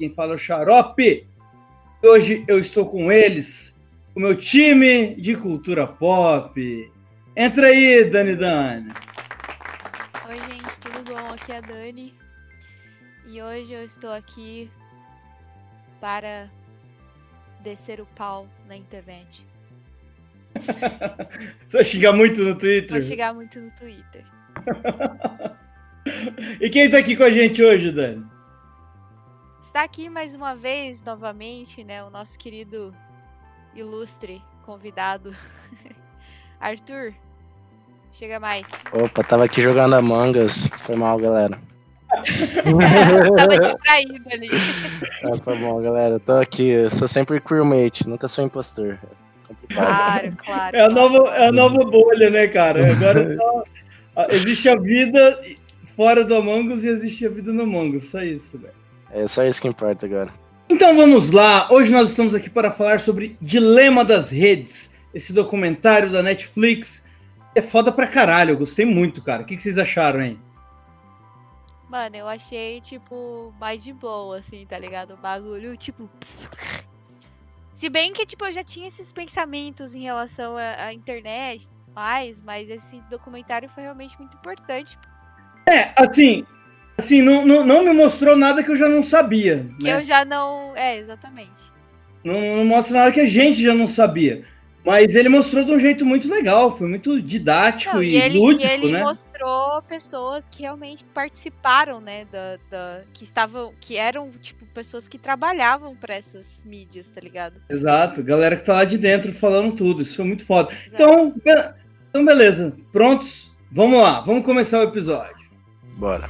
quem fala é o Xarope. Hoje eu estou com eles, o meu time de cultura pop. Entra aí, Dani Dani. Oi, gente, tudo bom? Aqui é a Dani. E hoje eu estou aqui para descer o pau na internet. Você vai xingar muito no Twitter? Vou xingar muito no Twitter. e quem tá aqui com a gente hoje, Dani? Está aqui mais uma vez, novamente, né? O nosso querido ilustre convidado, Arthur. Chega mais. Opa, tava aqui jogando Among Us. Foi mal, galera. tava distraído ali. Ah, foi bom, galera. Eu tô aqui. Eu sou sempre crewmate, nunca sou impostor. Claro, claro. É a nova, é a nova bolha, né, cara? Agora só existe a vida fora do Among Us e existe a vida no Among Us. Só isso, velho. É só isso que importa agora. Então vamos lá. Hoje nós estamos aqui para falar sobre Dilema das Redes, esse documentário da Netflix. É foda pra caralho. Eu gostei muito, cara. O que vocês acharam, hein? Mano, eu achei, tipo, mais de boa, assim, tá ligado? O bagulho, tipo. Se bem que, tipo, eu já tinha esses pensamentos em relação à, à internet mais, mas esse documentário foi realmente muito importante. É, assim, assim, não, não, não me mostrou nada que eu já não sabia. Que né? eu já não. É, exatamente. Não, não mostra nada que a gente já não sabia. Mas ele mostrou de um jeito muito legal, foi muito didático não, e, e ele, lúdico, e ele né? mostrou pessoas que realmente participaram, né, da, da, que estavam, que eram tipo pessoas que trabalhavam para essas mídias, tá ligado? Exato, galera que tá lá de dentro falando tudo, isso foi muito foda. Então, be então, beleza, prontos? Vamos lá, vamos começar o episódio. Bora.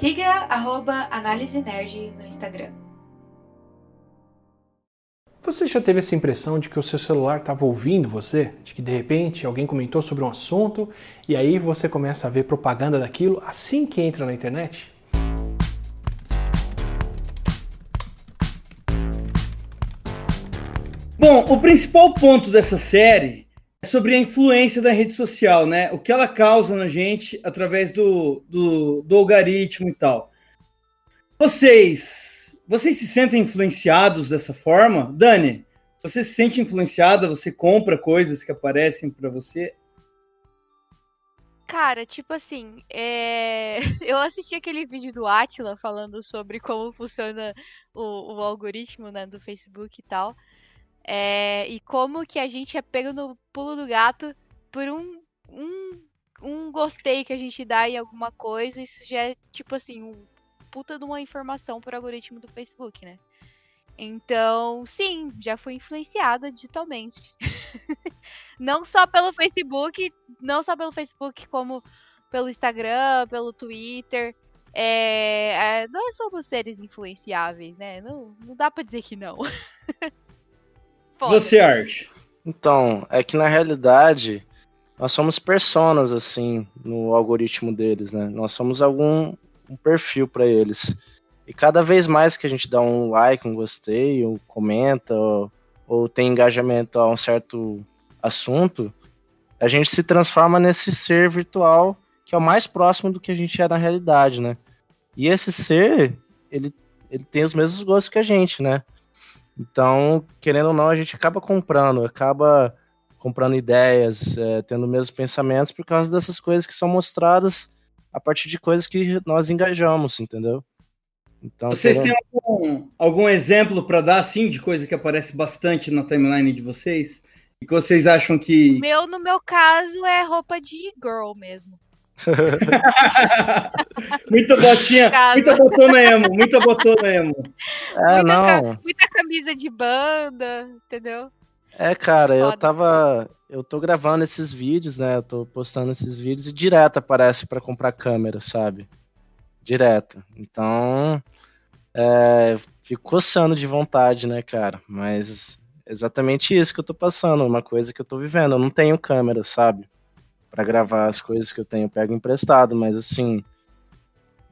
Siga arroba Análise Nerd no Instagram. Você já teve essa impressão de que o seu celular estava ouvindo você? De que de repente alguém comentou sobre um assunto e aí você começa a ver propaganda daquilo assim que entra na internet? Bom, o principal ponto dessa série sobre a influência da rede social, né? O que ela causa na gente através do, do, do algoritmo e tal. Vocês, vocês se sentem influenciados dessa forma? Dani, você se sente influenciada? Você compra coisas que aparecem para você? Cara, tipo assim, é... eu assisti aquele vídeo do Atila falando sobre como funciona o, o algoritmo né, do Facebook e tal. É, e como que a gente é pego no pulo do gato por um, um, um gostei que a gente dá em alguma coisa. Isso já é, tipo assim, um puta de uma informação por algoritmo do Facebook, né? Então, sim, já fui influenciada digitalmente. não só pelo Facebook, não só pelo Facebook, como pelo Instagram, pelo Twitter. É, é, nós somos seres influenciáveis, né? Não, não dá pra dizer que não. Foda. Você, Arte. Então, é que na realidade nós somos personas assim no algoritmo deles, né? Nós somos algum um perfil para eles. E cada vez mais que a gente dá um like, um gostei, ou comenta, ou, ou tem engajamento a um certo assunto, a gente se transforma nesse ser virtual que é o mais próximo do que a gente é na realidade, né? E esse ser, ele, ele tem os mesmos gostos que a gente, né? Então, querendo ou não, a gente acaba comprando, acaba comprando ideias, é, tendo mesmos pensamentos por causa dessas coisas que são mostradas a partir de coisas que nós engajamos, entendeu? Então, Vocês querendo... têm algum, algum exemplo para dar, assim, de coisa que aparece bastante na timeline de vocês? E que vocês acham que. Meu, no meu caso, é roupa de girl mesmo. muita botinha, Casa. muita botona emo, muita botona emo. É, muita, não. muita camisa de banda, entendeu? É, cara, Foda. eu tava. Eu tô gravando esses vídeos, né? Eu tô postando esses vídeos e direto aparece para comprar câmera, sabe? Direto. Então. É, fico coçando de vontade, né, cara? Mas exatamente isso que eu tô passando, uma coisa que eu tô vivendo. Eu não tenho câmera, sabe? Para gravar as coisas que eu tenho, eu pego emprestado, mas assim,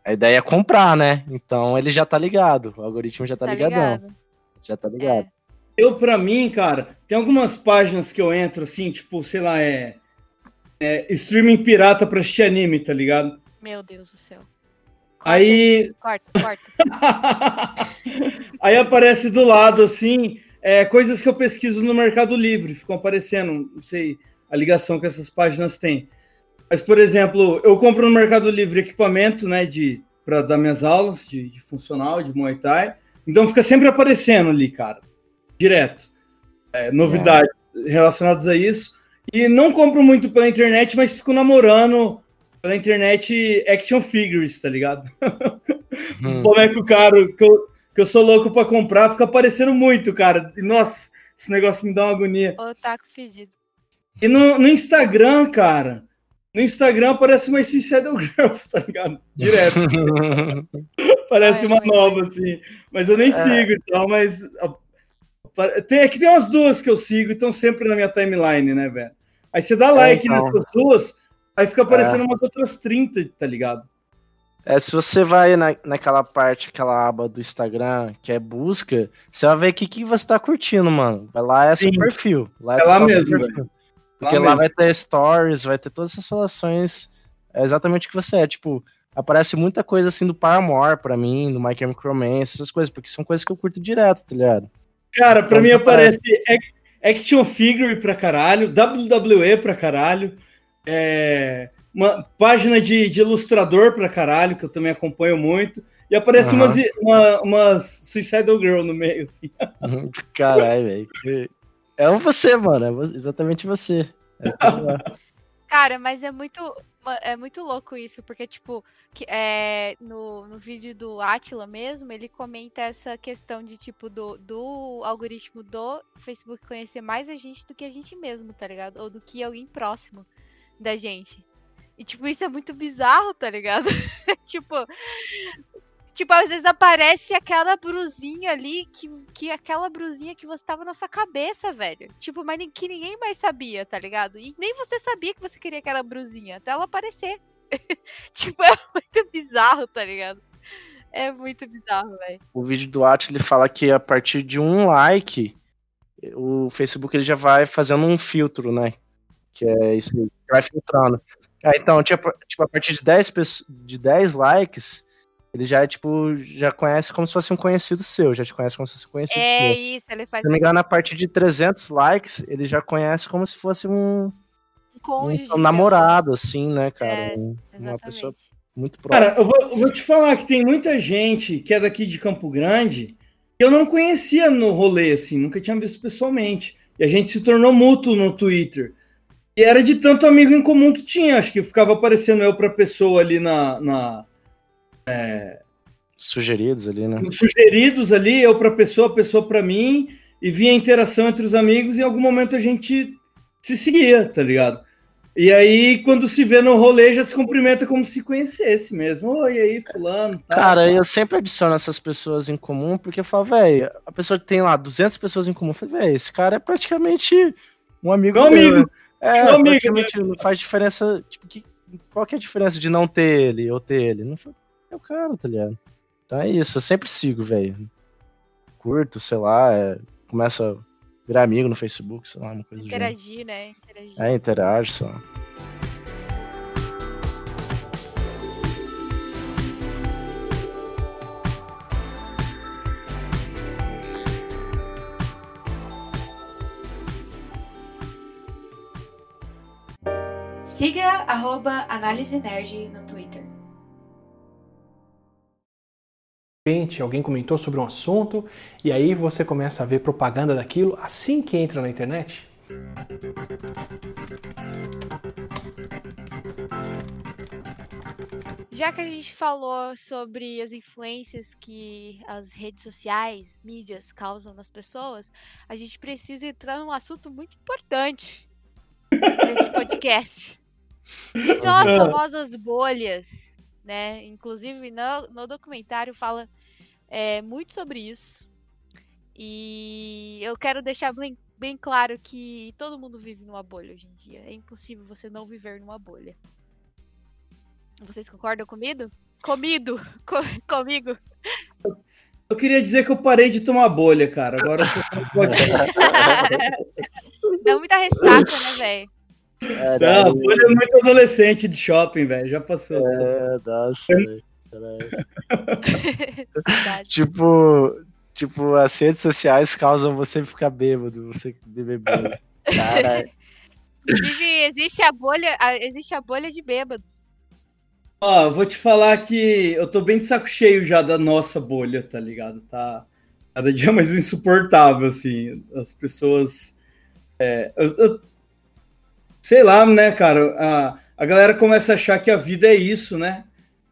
a ideia é comprar, né? Então ele já tá ligado, o algoritmo já tá, tá ligadão. Ligado. Já tá ligado. É. Eu, pra mim, cara, tem algumas páginas que eu entro assim, tipo, sei lá, é. é streaming pirata pra assistir anime, tá ligado? Meu Deus do céu. Corta, Aí. Corta, corta. Aí aparece do lado, assim, é, coisas que eu pesquiso no Mercado Livre, ficam aparecendo, não sei a ligação que essas páginas têm. Mas, por exemplo, eu compro no Mercado Livre equipamento, né, de para dar minhas aulas de, de, funcional, de Muay Thai. Então fica sempre aparecendo ali, cara direto. É, novidades é. relacionadas a isso. E não compro muito pela internet, mas fico namorando pela internet action figures, tá ligado? Os hum. bonecos caros que eu, que eu sou louco pra comprar, fica aparecendo muito, cara. E, nossa, esse negócio me dá uma agonia. O taco fedido. E no, no Instagram, cara, no Instagram aparece uma Suicidal Girls, tá ligado? Direto. parece uma nova, assim. Mas eu nem é. sigo, então, mas tem, é que tem umas duas que eu sigo e estão sempre na minha timeline, né, velho? Aí você dá é, like então. nessas duas, aí fica aparecendo é. umas outras 30, tá ligado? É, se você vai na, naquela parte, aquela aba do Instagram, que é busca, você vai ver o que, que você tá curtindo, mano. Vai lá, é Sim. seu perfil. Lá é, é lá mesmo, perfil. Porque lá, lá vai ter stories, vai ter todas essas relações. É exatamente o que você é. Tipo, aparece muita coisa assim do Paramore pra mim, do My Chemical Romance, essas coisas, porque são coisas que eu curto direto, tá ligado? Cara, pra mim aparece action figure pra caralho, WWE pra caralho, é, uma página de, de, ilustrador pra caralho, que eu também acompanho muito, e aparece uhum. umas, uma, umas Suicidal Girl no meio, assim. Caralho, velho. É você, mano, é exatamente você. É Cara, mas é muito é muito louco isso, porque, tipo, que, é, no, no vídeo do Atila mesmo, ele comenta essa questão de, tipo, do, do algoritmo do Facebook conhecer mais a gente do que a gente mesmo, tá ligado? Ou do que alguém próximo da gente. E, tipo, isso é muito bizarro, tá ligado? tipo, Tipo, às vezes aparece aquela brusinha ali, que, que aquela brusinha que você tava na sua cabeça, velho. Tipo, mas que ninguém mais sabia, tá ligado? E nem você sabia que você queria aquela brusinha, até ela aparecer. tipo, é muito bizarro, tá ligado? É muito bizarro, velho. O vídeo do At, ele fala que a partir de um like, o Facebook ele já vai fazendo um filtro, né? Que é isso aí, vai filtrando. Ah, então, tipo, tipo, a partir de 10, de 10 likes, ele já, tipo, já conhece como se fosse um conhecido seu, já te conhece como se fosse um conhecido é seu. É isso, ele faz... Se não me engano, a partir de 300 likes, ele já conhece como se fosse um... Um, um namorado, assim, né, cara? É, uma pessoa muito próxima. Cara, eu vou, eu vou, te falar que tem muita gente que é daqui de Campo Grande que eu não conhecia no rolê, assim, nunca tinha visto pessoalmente. E a gente se tornou mútuo no Twitter. E era de tanto amigo em comum que tinha. Acho que ficava aparecendo eu pra pessoa ali na, na é, sugeridos ali, né? Sugeridos ali, eu para pessoa, pessoa para mim, e vinha interação entre os amigos, e em algum momento a gente se seguia, tá ligado? E aí, quando se vê no rolê, já se cumprimenta como se conhecesse mesmo. Oi, aí, fulano. Tá, Cara, tá. eu sempre adiciono essas pessoas em comum, porque eu falo, velho, a pessoa tem lá 200 pessoas em comum. Eu falo, velho, esse cara é praticamente um amigo. Um amigo. É, um amigo, né? não faz diferença. Tipo, que, qual que é a diferença de não ter ele ou ter ele? Não faz é o cara, tá ligado? Então é isso, eu sempre sigo, velho. Curto, sei lá, é, começa a virar amigo no Facebook, sei lá, uma coisa Interagir, né? Interagir. É, interage só. Siga arroba Análise Nerd no Twitter. Repente alguém comentou sobre um assunto e aí você começa a ver propaganda daquilo assim que entra na internet? Já que a gente falou sobre as influências que as redes sociais, mídias causam nas pessoas, a gente precisa entrar num assunto muito importante nesse podcast. Que são as famosas bolhas, né? Inclusive no, no documentário fala é, muito sobre isso. E eu quero deixar bem, bem claro que todo mundo vive numa bolha hoje em dia. É impossível você não viver numa bolha. Vocês concordam comigo? Comido! Co comigo! Eu queria dizer que eu parei de tomar bolha, cara. Agora eu tô Dá muita ressaca, né, velho? É, Não, bolha é muito adolescente de shopping, velho. Já passou. É, nossa. Tipo, tipo, as redes sociais causam você ficar bêbado, você beber bolha. Caralho. Inclusive, existe a bolha, existe a bolha de bêbados. Ó, eu vou te falar que eu tô bem de saco cheio já da nossa bolha, tá ligado? Tá cada dia mais insuportável, assim. As pessoas. é, eu- eu- sei lá, né, cara? A, a galera começa a achar que a vida é isso, né?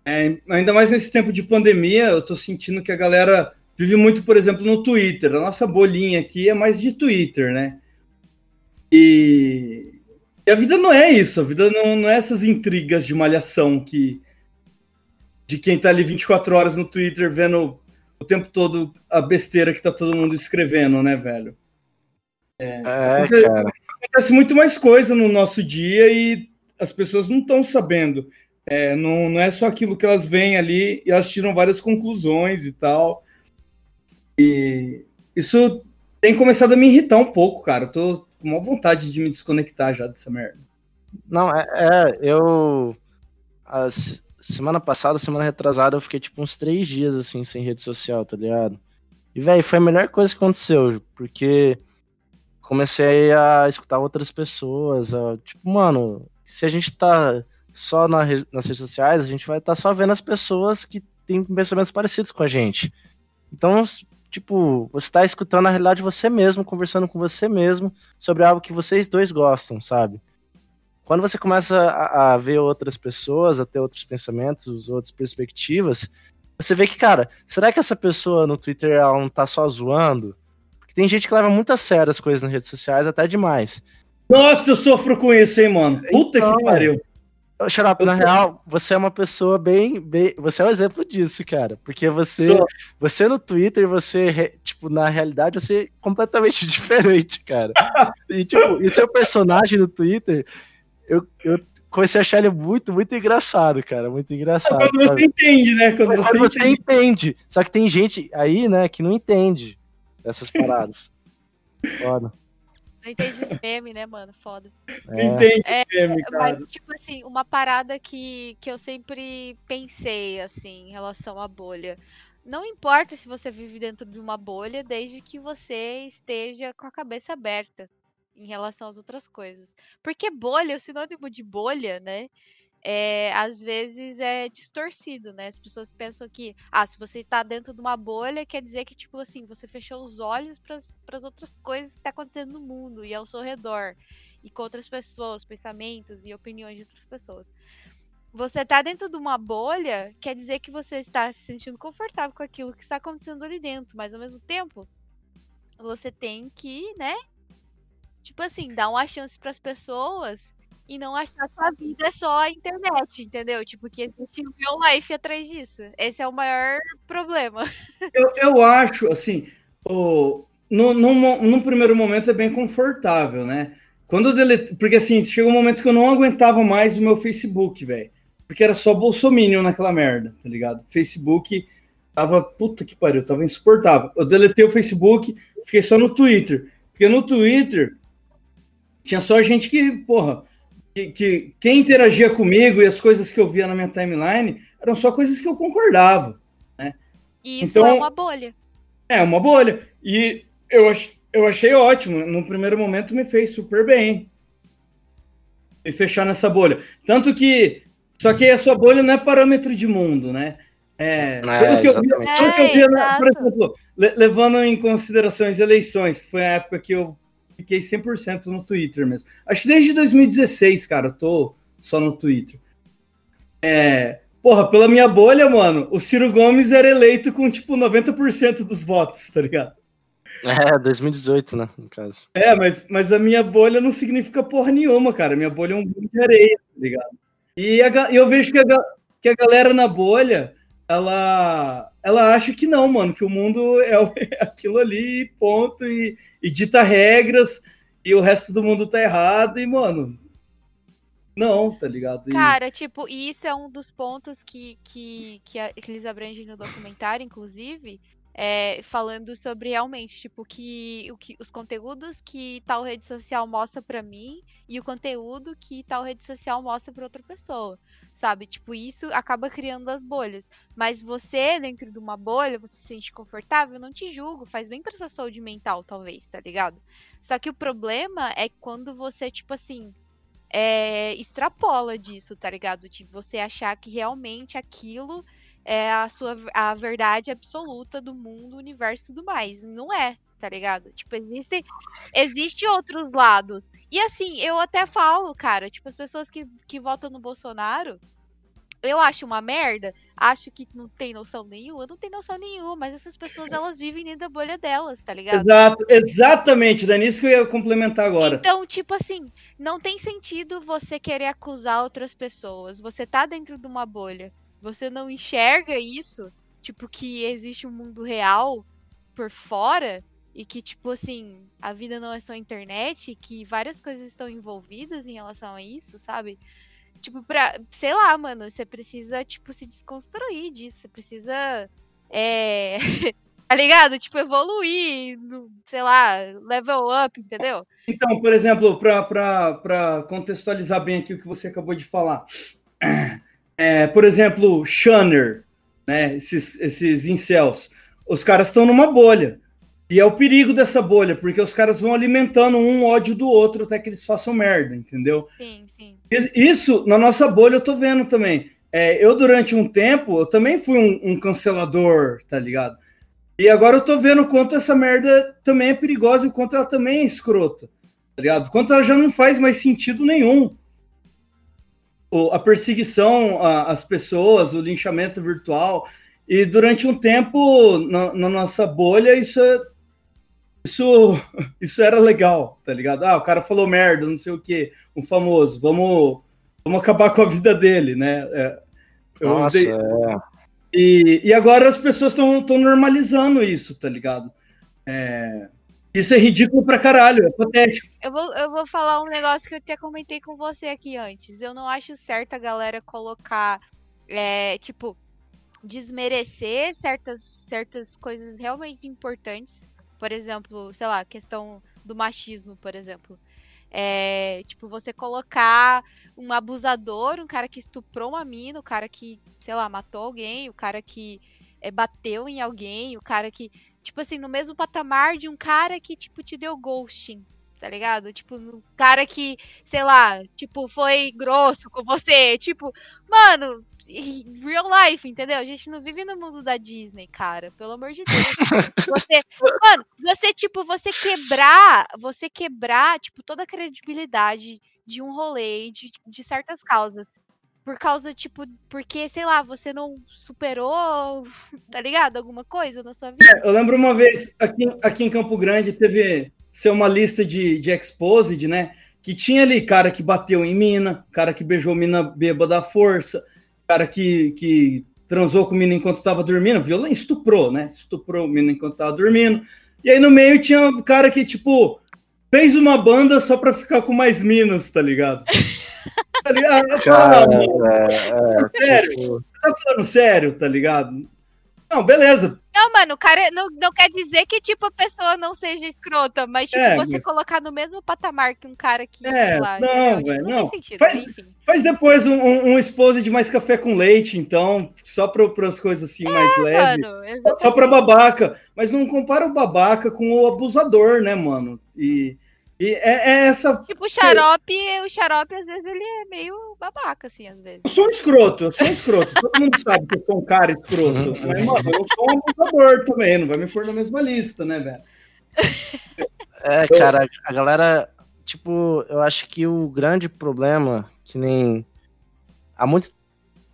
É, ainda mais nesse tempo de pandemia, eu tô sentindo que a galera vive muito, por exemplo, no Twitter. A nossa bolinha aqui é mais de Twitter, né? E, e a vida não é isso, a vida não, não é essas intrigas de malhação que de quem tá ali 24 horas no Twitter vendo o tempo todo a besteira que tá todo mundo escrevendo, né, velho? É, Porque- cara. Acontece muito mais coisa no nosso dia e as pessoas não estão sabendo. É, não, não é só aquilo que elas veem ali e elas tiram várias conclusões e tal. E isso tem começado a me irritar um pouco, cara. Eu tô com uma vontade de me desconectar já dessa merda. Não, é, é, eu. a se- semana passada, semana retrasada, eu fiquei tipo uns três dias assim, sem rede social, tá ligado? E, velho, foi a melhor coisa que aconteceu, porque comecei a escutar outras pessoas. a- tipo, mano, se a gente tá só na nas redes sociais, a gente vai estar só vendo as pessoas que têm pensamentos parecidos com a gente. Então, tipo, você tá escutando na realidade você mesmo, conversando com você mesmo sobre algo que vocês dois gostam, sabe? Quando você começa a, a ver outras pessoas, a ter outros pensamentos, outras perspectivas, você vê que, cara, será que essa pessoa no Twitter ela não tá só zoando? Porque tem gente que leva muito a sério as coisas nas redes sociais, até demais. Nossa, eu sofro com isso, hein, mano? Puta Então, que pariu. Ô, Xarope, na real, você é uma pessoa bem, bem. Você é um exemplo disso, cara. Porque você, Sou. você no Twitter, você, tipo, na realidade, você é completamente diferente, cara. E, tipo, e seu personagem no Twitter, eu, eu comecei a achar ele muito, muito engraçado, cara. Muito engraçado. Quando você entende, né? Quando Quando você, você entende. entende. Só que tem gente aí, né, que não entende essas paradas. Foda. Não entende os memes, né, mano? Foda. É. Entende É, meme, cara. Mas, tipo assim, uma parada que, que eu sempre pensei, assim, em relação à bolha. Não importa se você vive dentro de uma bolha, desde que você esteja com a cabeça aberta em relação às outras coisas. Porque bolha, o sinônimo de bolha, né? É, às vezes é distorcido, né? As pessoas pensam que, ah, se você tá dentro de uma bolha, quer dizer que, tipo assim, você fechou os olhos para as outras coisas que tá acontecendo no mundo e ao seu redor e com outras pessoas, pensamentos e opiniões de outras pessoas. Você tá dentro de uma bolha, quer dizer que você está se sentindo confortável com aquilo que está acontecendo ali dentro, mas ao mesmo tempo, você tem que, né? Tipo assim, dar uma chance para as pessoas e não achar que a vida é só a internet, entendeu? Tipo, que existe um real life atrás disso. Esse é o maior problema. Eu, eu acho, assim, o, no, mo- num primeiro momento é bem confortável, né? Quando eu deletei, porque assim, chegou um momento que eu não aguentava mais o meu Facebook, velho. Porque era só bolsominion naquela merda, tá ligado? Facebook tava, puta que pariu, tava insuportável. Eu deletei o Facebook, fiquei só no Twitter. Porque no Twitter tinha só gente que, porra, que, que quem interagia comigo e as coisas que eu via na minha timeline eram só coisas que eu concordava. E isso Então- é uma bolha. É, uma bolha. E eu, ach, eu achei ótimo. No primeiro momento me fez super bem. E fechar nessa bolha. Tanto que. Só que a sua bolha não é parâmetro de mundo, né? É, É, pelo que eu vi, pelo que eu vi, É, na- por exemplo, le- levando em consideração as eleições, que foi a época que eu fiquei 100% no Twitter mesmo. Acho que desde 2016, cara, eu tô só no Twitter. É, porra, pela minha bolha, mano, o Ciro Gomes era eleito com, tipo, 90% dos votos, tá ligado? É, 2018, né, no caso. É, mas, mas a minha bolha não significa porra nenhuma, cara. Minha bolha é um bolo de areia, tá ligado? E a eu vejo que a, que a galera na bolha, ela, ela acha que não, mano, que o mundo é, é aquilo ali, ponto, e, e dita regras, e o resto do mundo tá errado, e, mano, não, tá ligado? E- Cara, tipo, e isso é um dos pontos que, que, que, a- que eles abrangem no documentário, inclusive. É, falando sobre realmente, tipo, que, o que os conteúdos que tal rede social mostra para mim e o conteúdo que tal rede social mostra para outra pessoa, sabe? Tipo, isso acaba criando as bolhas. Mas você, dentro de uma bolha, você se sente confortável, não te julgo, faz bem pra sua saúde mental, talvez, tá ligado? Só que o problema é quando você, tipo assim, é, extrapola disso, tá ligado? De você achar que realmente aquilo é a sua a verdade absoluta do mundo, universo e tudo mais. Não é, tá ligado? Tipo, existe, existe outros lados. E assim, eu até falo, cara, tipo, as pessoas que, que votam no Bolsonaro, eu acho uma merda, acho que não tem noção nenhuma, não tem noção nenhuma, mas essas pessoas elas vivem dentro da bolha delas, tá ligado? Exato, exatamente, Dani, isso que eu ia complementar agora. Então, tipo assim, não tem sentido você querer acusar outras pessoas. Você tá dentro de uma bolha você não enxerga isso, tipo, que existe um mundo real por fora e que, tipo assim, a vida não é só internet, que várias coisas estão envolvidas em relação a isso, sabe? Tipo, pra, sei lá, mano, você precisa, tipo, se desconstruir disso, você precisa, é, tá ligado? Tipo, evoluir, sei lá, level up, entendeu? Então, por exemplo, para contextualizar bem aqui o que você acabou de falar, é, por exemplo, Shanner, né, esses, esses incels, os caras estão numa bolha. E é o perigo dessa bolha, porque os caras vão alimentando um ódio do outro até que eles façam merda, entendeu? Sim, sim. Isso, na nossa bolha, eu tô vendo também. É, eu, durante um tempo, eu também fui um, um, cancelador, tá ligado? E agora eu tô vendo o quanto essa merda também é perigosa e o quanto ela também é escrota, tá ligado? O quanto ela já não faz mais sentido nenhum a perseguição às pessoas, o linchamento virtual. E durante um tempo, na, na, nossa bolha, isso, isso, isso era legal, tá ligado? Ah, o cara falou merda, não sei o que, um famoso, vamos, vamos acabar com a vida dele, né? É, nossa, dei... é. E, e agora as pessoas estão normalizando isso, tá ligado? É, isso é ridículo pra caralho, é patético. Eu vou, eu vou falar um negócio que eu até comentei com você aqui antes. Eu não acho certo a galera colocar, é, tipo, desmerecer certas, certas coisas realmente importantes. Por exemplo, sei lá, questão do machismo, por exemplo. É, tipo, você colocar um abusador, um cara que estuprou uma mina, o cara que, sei lá, matou alguém, o cara que é, bateu em alguém, o cara que tipo assim, no mesmo patamar de um cara que, tipo, te deu ghosting, tá ligado? Tipo, um cara que, sei lá, tipo, foi grosso com você. Tipo, mano, real life, entendeu? A gente não vive no mundo da Disney, cara. Pelo amor de Deus. Você, mano, você, tipo, você quebrar, você quebrar, tipo, toda a credibilidade de um rolê, de, de certas causas por causa, tipo, porque, sei lá, você não superou, tá ligado? Alguma coisa na sua vida. É, eu lembro uma vez, aqui, aqui em Campo Grande, teve ser uma lista de, de exposed, né? Que tinha ali cara que bateu em mina, cara que beijou mina bêbada da força, cara que, que transou com mina enquanto estava dormindo, violão, estuprou, né? Estuprou mina enquanto estava dormindo. E aí no meio tinha um cara que, tipo, fez uma banda só pra ficar com mais minas, tá ligado? tá ligado? Cara, é, é, sério, tipo... tá falando sério, tá ligado? Não, beleza. Não, mano, o cara não, não quer dizer que, tipo, a pessoa não seja escrota, mas, tipo, é, você mas... colocar no mesmo patamar que um cara que, é, lá, não, velho, tipo, não. não sentido, faz, enfim. faz depois um, um, um esposo de mais café com leite, então, só para as coisas assim, é, mais leves. Só pra babaca. Mas não compara o babaca com o abusador, né, mano? E e é, é essa. Tipo, o xarope, o xarope, às vezes, ele é meio babaca, assim, às vezes. Eu sou um escroto, eu sou um escroto. Todo mundo sabe que eu sou um cara escroto. Uhum. Mas, mano, eu sou um abusador também, não vai me pôr na mesma lista, né, velho? É, cara, a galera. Tipo, eu acho que o grande problema, que nem há muito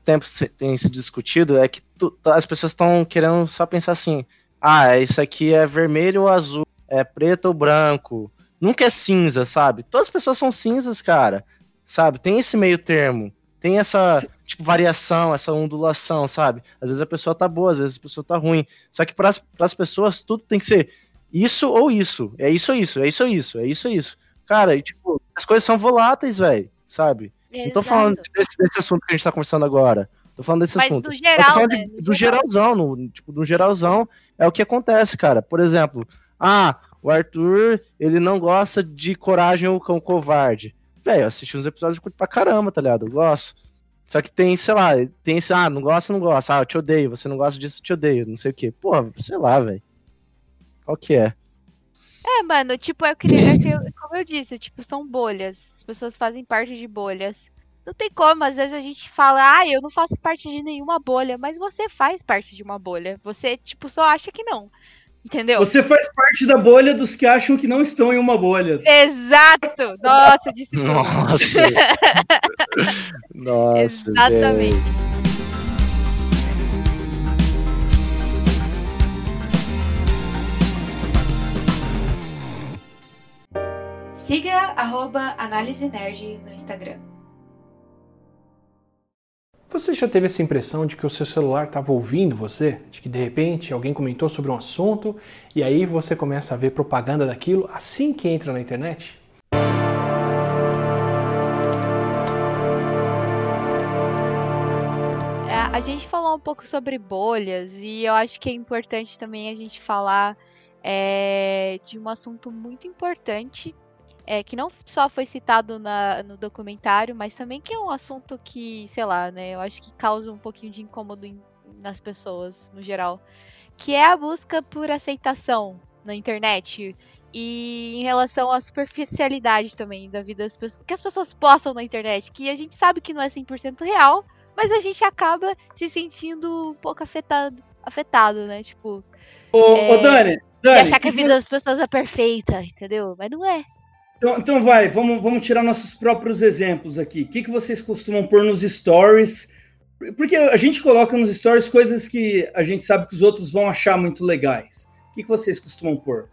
tempo tem se discutido, é que tu, as pessoas estão querendo só pensar assim: ah, isso aqui é vermelho ou azul, é preto ou branco nunca é cinza, sabe? Todas as pessoas são cinzas, cara. Sabe? Tem esse meio termo. Tem essa, tipo, variação, essa ondulação, sabe? Às vezes a pessoa tá boa, às vezes a pessoa tá ruim. Só que para as pessoas tudo tem que ser isso ou isso. É isso ou isso, é isso ou isso, é isso ou isso. Cara, e, tipo, as coisas são voláteis, velho, sabe? Exato. Não tô falando desse, desse assunto que a gente tá conversando agora. Tô falando desse Mas assunto. do geral, de, né? do geralzão, no, tipo, do geralzão é o que acontece, cara. Por exemplo, ah, o Arthur, ele não gosta de Coragem ou Cão Covarde. Velho, eu assisti uns episódios curto pra caramba, tá ligado? Eu gosto. Só que tem, sei lá, tem esse, ah, não gosta, não gosta. Ah, eu te odeio, você não gosta disso, eu te odeio, não sei o quê. Porra, sei lá, velho. Qual que é? É, mano, tipo, eu queria. é que eu- como eu disse, tipo, são bolhas. As pessoas fazem parte de bolhas. Não tem como, às vezes a gente fala, ah, eu não faço parte de nenhuma bolha, mas você faz parte de uma bolha. Você, tipo, só acha que não. Entendeu? Você faz parte da bolha dos que acham que não estão em uma bolha. Exato! Nossa, disse tudo. Nossa. Nossa, Exatamente. velho. Siga arroba Análise Nerd no Instagram. Você já teve essa impressão de que o seu celular estava ouvindo você? De que de repente alguém comentou sobre um assunto e aí você começa a ver propaganda daquilo assim que entra na internet? É, a gente falou um pouco sobre bolhas e eu acho que é importante também a gente falar é, de um assunto muito importante é, que não só foi citado na- no documentário, mas também que é um assunto que, sei lá, né? Eu acho que causa um pouquinho de incômodo em- nas pessoas no geral, que é a busca por aceitação na internet e em relação à superficialidade também da vida das pessoas, que as pessoas postam na internet, que a gente sabe que não é 100% real, mas a gente acaba se sentindo um pouco afetado, afetado, né? Tipo, Ô, É, ô Dani, e Dani achar que a vida das pessoas é perfeita, entendeu? Mas não é. Então, então vai, vamos, vamos tirar nossos próprios exemplos aqui. O que, que vocês costumam pôr nos stories? Porque a gente coloca nos stories coisas que a gente sabe que os outros vão achar muito legais. O que, que vocês costumam pôr?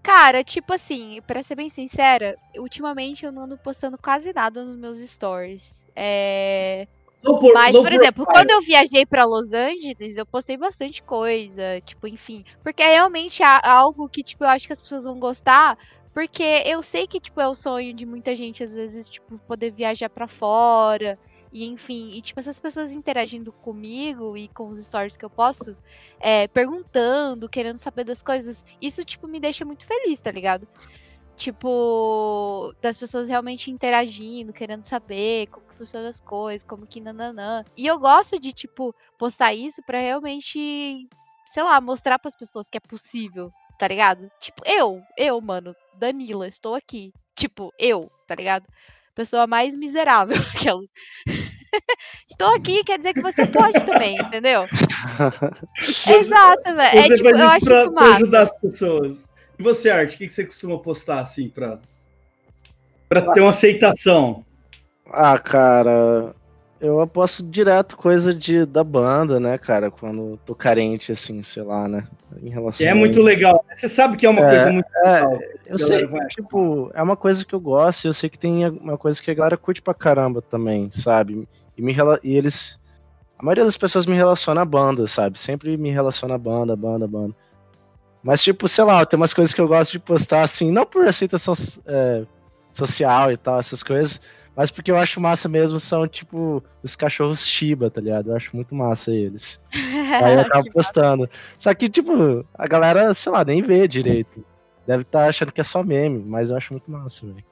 Cara, tipo assim, pra ser bem sincera, ultimamente eu não ando postando quase nada nos meus stories. É... Por- Mas, por exemplo, profile. quando eu viajei pra Los Angeles, eu postei bastante coisa, tipo, enfim. Porque é realmente algo que, tipo, eu acho que as pessoas vão gostar. Porque eu sei que, tipo, é o sonho de muita gente, às vezes, tipo, poder viajar pra fora. E, enfim, e, tipo, essas pessoas interagindo comigo e com os stories que eu posto, é, perguntando, querendo saber das coisas, isso, tipo, me deixa muito feliz, tá ligado? Tipo, das pessoas realmente interagindo, querendo saber como que funcionam as coisas, como que nananã. E eu gosto de, tipo, postar isso pra realmente, sei lá, mostrar pras pessoas que é possível, tá ligado? Tipo, eu, eu, mano, Danila, estou aqui. Tipo, eu, tá ligado? Pessoa mais miserável. Estou aqui, quer dizer que você pode também, entendeu? Exato, velho. É tipo, eu acho pra, isso pra ajudar as pessoas. E você, Art, o que, que você costuma postar assim pra, pra ter uma aceitação? Ah, cara, eu aposto direto coisa de, da banda, né, cara? Quando tô carente, assim, sei lá, né? Em relação É a muito legal. né? Você sabe que é uma É, coisa muito é, legal. Eu sei, vai tipo, é uma coisa que eu gosto, e eu sei que tem uma coisa que a galera curte pra caramba também, sabe? E, me, e eles. A maioria das pessoas me relaciona a banda, sabe? Sempre me relaciona a banda, banda, banda. Mas, tipo, sei lá, tem umas coisas que eu gosto de postar assim, não por aceitação é, social e tal, essas coisas, mas porque eu acho massa mesmo, são, tipo, os cachorros Shiba, tá ligado? Eu acho muito massa eles. Aí eu acabo postando. Só que, tipo, a galera, sei lá, nem vê direito. Deve estar achando que é só meme, mas eu acho muito massa, velho.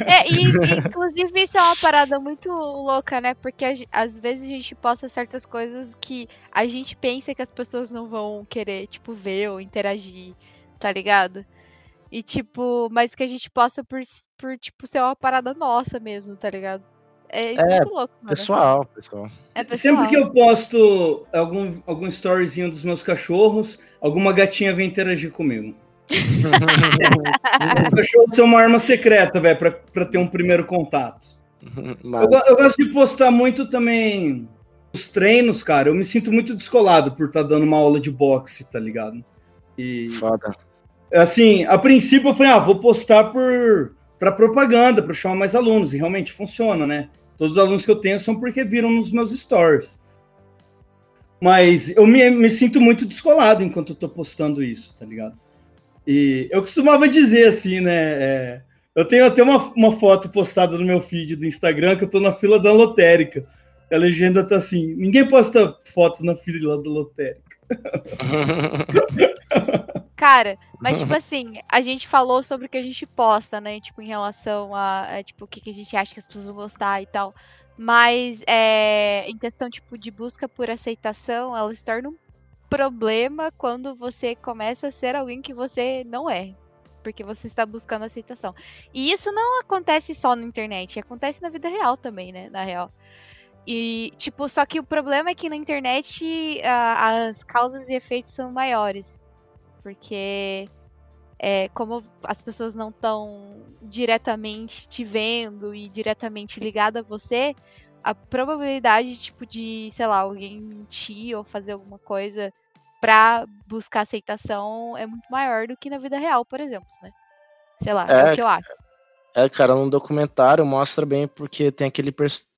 É, e, inclusive isso é uma parada muito louca, né? Porque a às vezes a gente posta certas coisas que a gente pensa que as pessoas não vão querer, tipo, ver ou interagir, tá ligado? E tipo, mas que a gente posta por, por tipo, ser uma parada nossa mesmo, tá ligado? É, isso é É, muito louco, mano. Pessoal, pessoal. É pessoal. Sempre que eu posto algum, algum storyzinho dos meus cachorros, alguma gatinha vem interagir comigo. Os cachorros são uma arma secreta, velho, pra, pra ter um primeiro contato. Mas, Eu, eu gosto de postar muito também os treinos, cara. Eu me sinto muito descolado por estar dando uma aula de boxe, tá ligado? E foda. assim, a princípio eu falei, ah, vou postar por para propaganda, para chamar mais alunos, e realmente funciona, né? Todos os alunos que eu tenho são porque viram nos meus stories. Mas eu me, me sinto muito descolado enquanto eu tô postando isso, tá ligado? E eu costumava dizer assim, né? é, Eu tenho até uma, uma foto postada no meu feed do Instagram que eu tô na fila da lotérica. A legenda tá assim: ninguém posta foto na fila da lotérica. Cara, mas tipo assim, a gente falou sobre o que a gente posta, né? Tipo, em relação a, a tipo, o que, que a gente acha que as pessoas vão gostar e tal. Mas é, em questão tipo de busca por aceitação, ela se torna um problema quando você começa a ser alguém que você não é. Porque você está buscando aceitação. E isso não acontece só na internet, acontece na vida real também, né? Na real. E, tipo, só que o problema é que na internet a, as causas e efeitos são maiores. Porque é, como as pessoas não estão diretamente te vendo e diretamente ligada a você, a probabilidade tipo de, sei lá, alguém mentir ou fazer alguma coisa para buscar aceitação é muito maior do que na vida real, por exemplo, né? Sei lá, é, é o que eu acho. É, cara, no documentário mostra bem porque tem aquele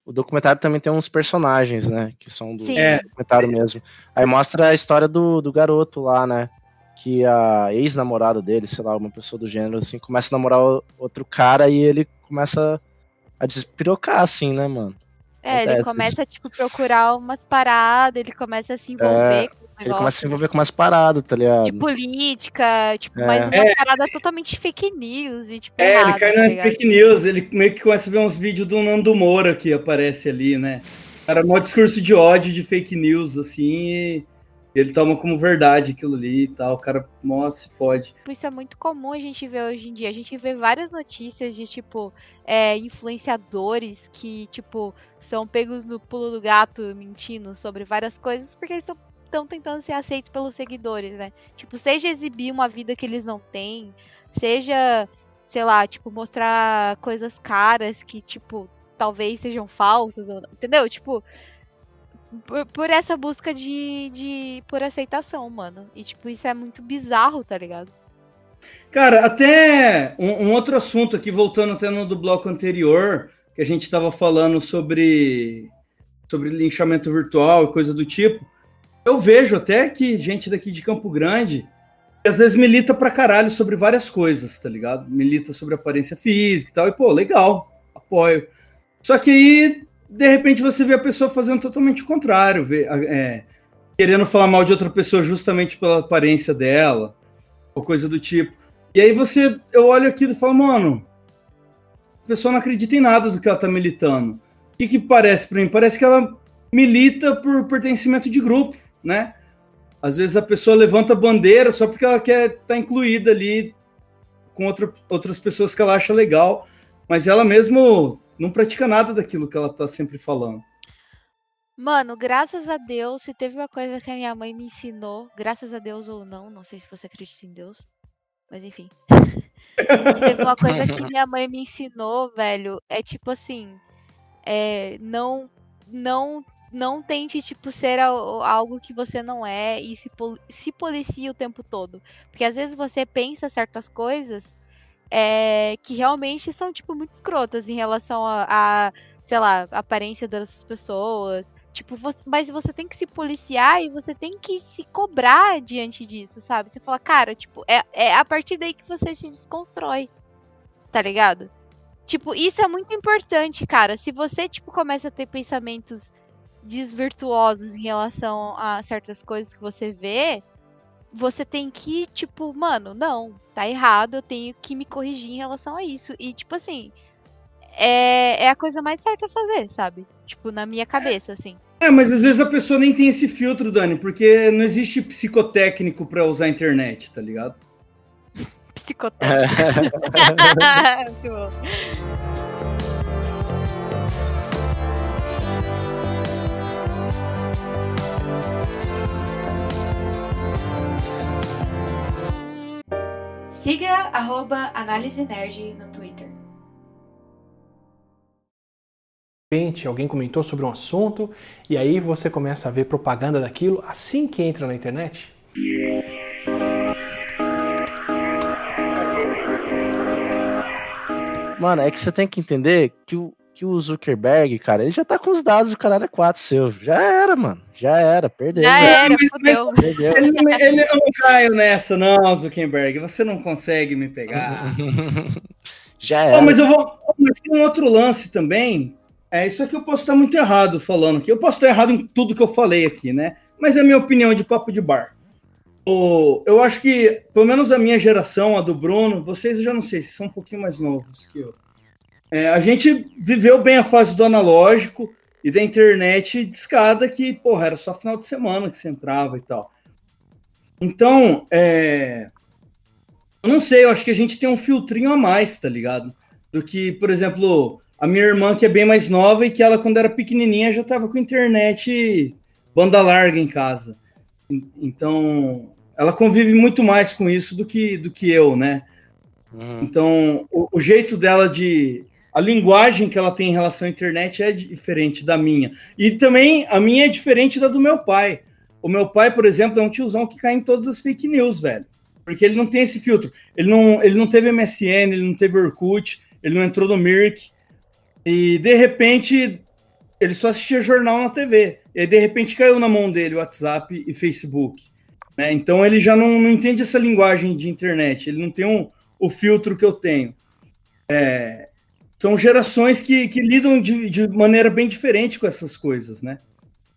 o documentário também tem uns personagens, né, que são do é. documentário mesmo. Aí mostra a história do, do garoto lá, né, que a ex-namorada dele, sei lá, uma pessoa do gênero, assim, começa a namorar outro cara e ele começa a despirocar, assim, né, mano? É, Acontece. ele começa, tipo, procurar umas paradas, ele começa a se envolver é, com Ele começa a se envolver com umas paradas, tá ligado? De política, tipo, é. mais uma é. parada totalmente fake news e, tipo, É, errado, ele cai tá nas fake news, ele meio que começa a ver uns vídeos do Nando Moura que aparece ali, né? Era um discurso de ódio de fake news, assim, e ele toma como verdade aquilo ali e tal, o cara mostra se fode. Isso é muito comum a gente ver hoje em dia. A gente vê várias notícias de, tipo, é, influenciadores que, tipo, são pegos no pulo do gato mentindo sobre várias coisas porque eles estão tentando ser aceitos pelos seguidores, né? Tipo, seja exibir uma vida que eles não têm, seja, sei lá, tipo, mostrar coisas caras que, tipo, talvez sejam falsas, ou, entendeu? Tipo, por, por, essa busca de, de. por aceitação, mano. E, tipo, isso é muito bizarro, tá ligado? Cara, até um, um outro assunto aqui, voltando até no do bloco anterior, que a gente estava falando sobre, sobre linchamento virtual e coisa do tipo. Eu vejo até que gente daqui de Campo Grande às vezes milita pra caralho sobre várias coisas, tá ligado? Milita sobre aparência física e tal, e pô, legal, apoio. Só que aí de repente você vê a pessoa fazendo totalmente o contrário, vê, é, querendo falar mal de outra pessoa justamente pela aparência dela, ou coisa do tipo. E aí você, eu olho aquilo e falo, mano, a pessoa não acredita em nada do que ela tá militando. O que, que parece para mim? Parece que ela milita por pertencimento de grupo, né? Às vezes a pessoa levanta bandeira só porque ela quer estar tá incluída ali com outra, outras pessoas que ela acha legal, mas ela mesmo não pratica nada daquilo que ela tá sempre falando. Mano, graças a Deus, se teve uma coisa que a minha mãe me ensinou, graças a Deus ou não, não sei se você acredita em Deus, mas enfim. se teve uma coisa que minha mãe me ensinou, velho, é tipo assim, é, não, não, não tente tipo ser algo que você não é e se, se policie o tempo todo, porque às vezes você pensa certas coisas é, que realmente são, tipo, muito escrotas em relação a, a sei lá, aparência das pessoas. Tipo, você, mas você tem que se policiar e você tem que se cobrar diante disso, sabe? Você fala, cara, tipo, é, é a partir daí que você se desconstrói. Tá ligado? Tipo, isso é muito importante, cara. Se você, tipo, começa a ter pensamentos desvirtuosos em relação a certas coisas que você vê, você tem que, tipo, mano, não, tá errado, eu tenho que me corrigir em relação a isso. E, tipo assim, é, é a coisa mais certa a fazer, sabe? Tipo, na minha cabeça, assim. É, mas às vezes a pessoa nem tem esse filtro, Dani, porque não existe psicotécnico para usar a internet, tá ligado? psicotécnico. Muito bom. Siga arroba Análise Nerd no Twitter. Alguém comentou sobre um assunto e aí você começa a ver propaganda daquilo assim que entra na internet? Mano, é que você tem que entender que o, que o Zuckerberg, cara, ele já tá com os dados do canal 4 seu. Já era, mano. Já era, perdeu. Já era, fudeu. Perdeu. Ele, ele, eu não caio nessa, não, Zuckerberg. Você não consegue me pegar. Já é. Oh, mas eu vou. Mas tem um outro lance também. É, isso aqui eu posso estar muito errado falando aqui. Eu posso estar errado em tudo que eu falei aqui, né? Mas é a minha opinião de papo de bar. O, eu acho que, pelo menos a minha geração, a do Bruno, vocês eu já não sei, vocês são um pouquinho mais novos que eu. É, a gente viveu bem a fase do analógico e da internet de escada que, porra, era só final de semana que você entrava e tal. Então, é, eu não sei, eu acho que a gente tem um filtrinho a mais, tá ligado? Do que, por exemplo, a minha irmã, que é bem mais nova e que ela, quando era pequenininha, já tava com internet banda larga em casa. Então, ela convive muito mais com isso do que, do que eu, né? Uhum. Então, o, o, jeito dela de. A linguagem que ela tem em relação à internet é diferente da minha. E também a minha é diferente da do meu pai. O meu pai, por exemplo, é um tiozão que cai em todas as fake news, velho. Porque ele não tem esse filtro. Ele não, ele não teve MSN, ele não teve Orkut, ele não entrou no Mirk. E de repente ele só assistia jornal na TV. E aí, de repente, caiu na mão dele o WhatsApp e Facebook. Né? Então, ele já não, não, entende essa linguagem de internet. Ele não tem um, o filtro que eu tenho. É, são gerações que, que lidam de, de, maneira bem diferente com essas coisas, né?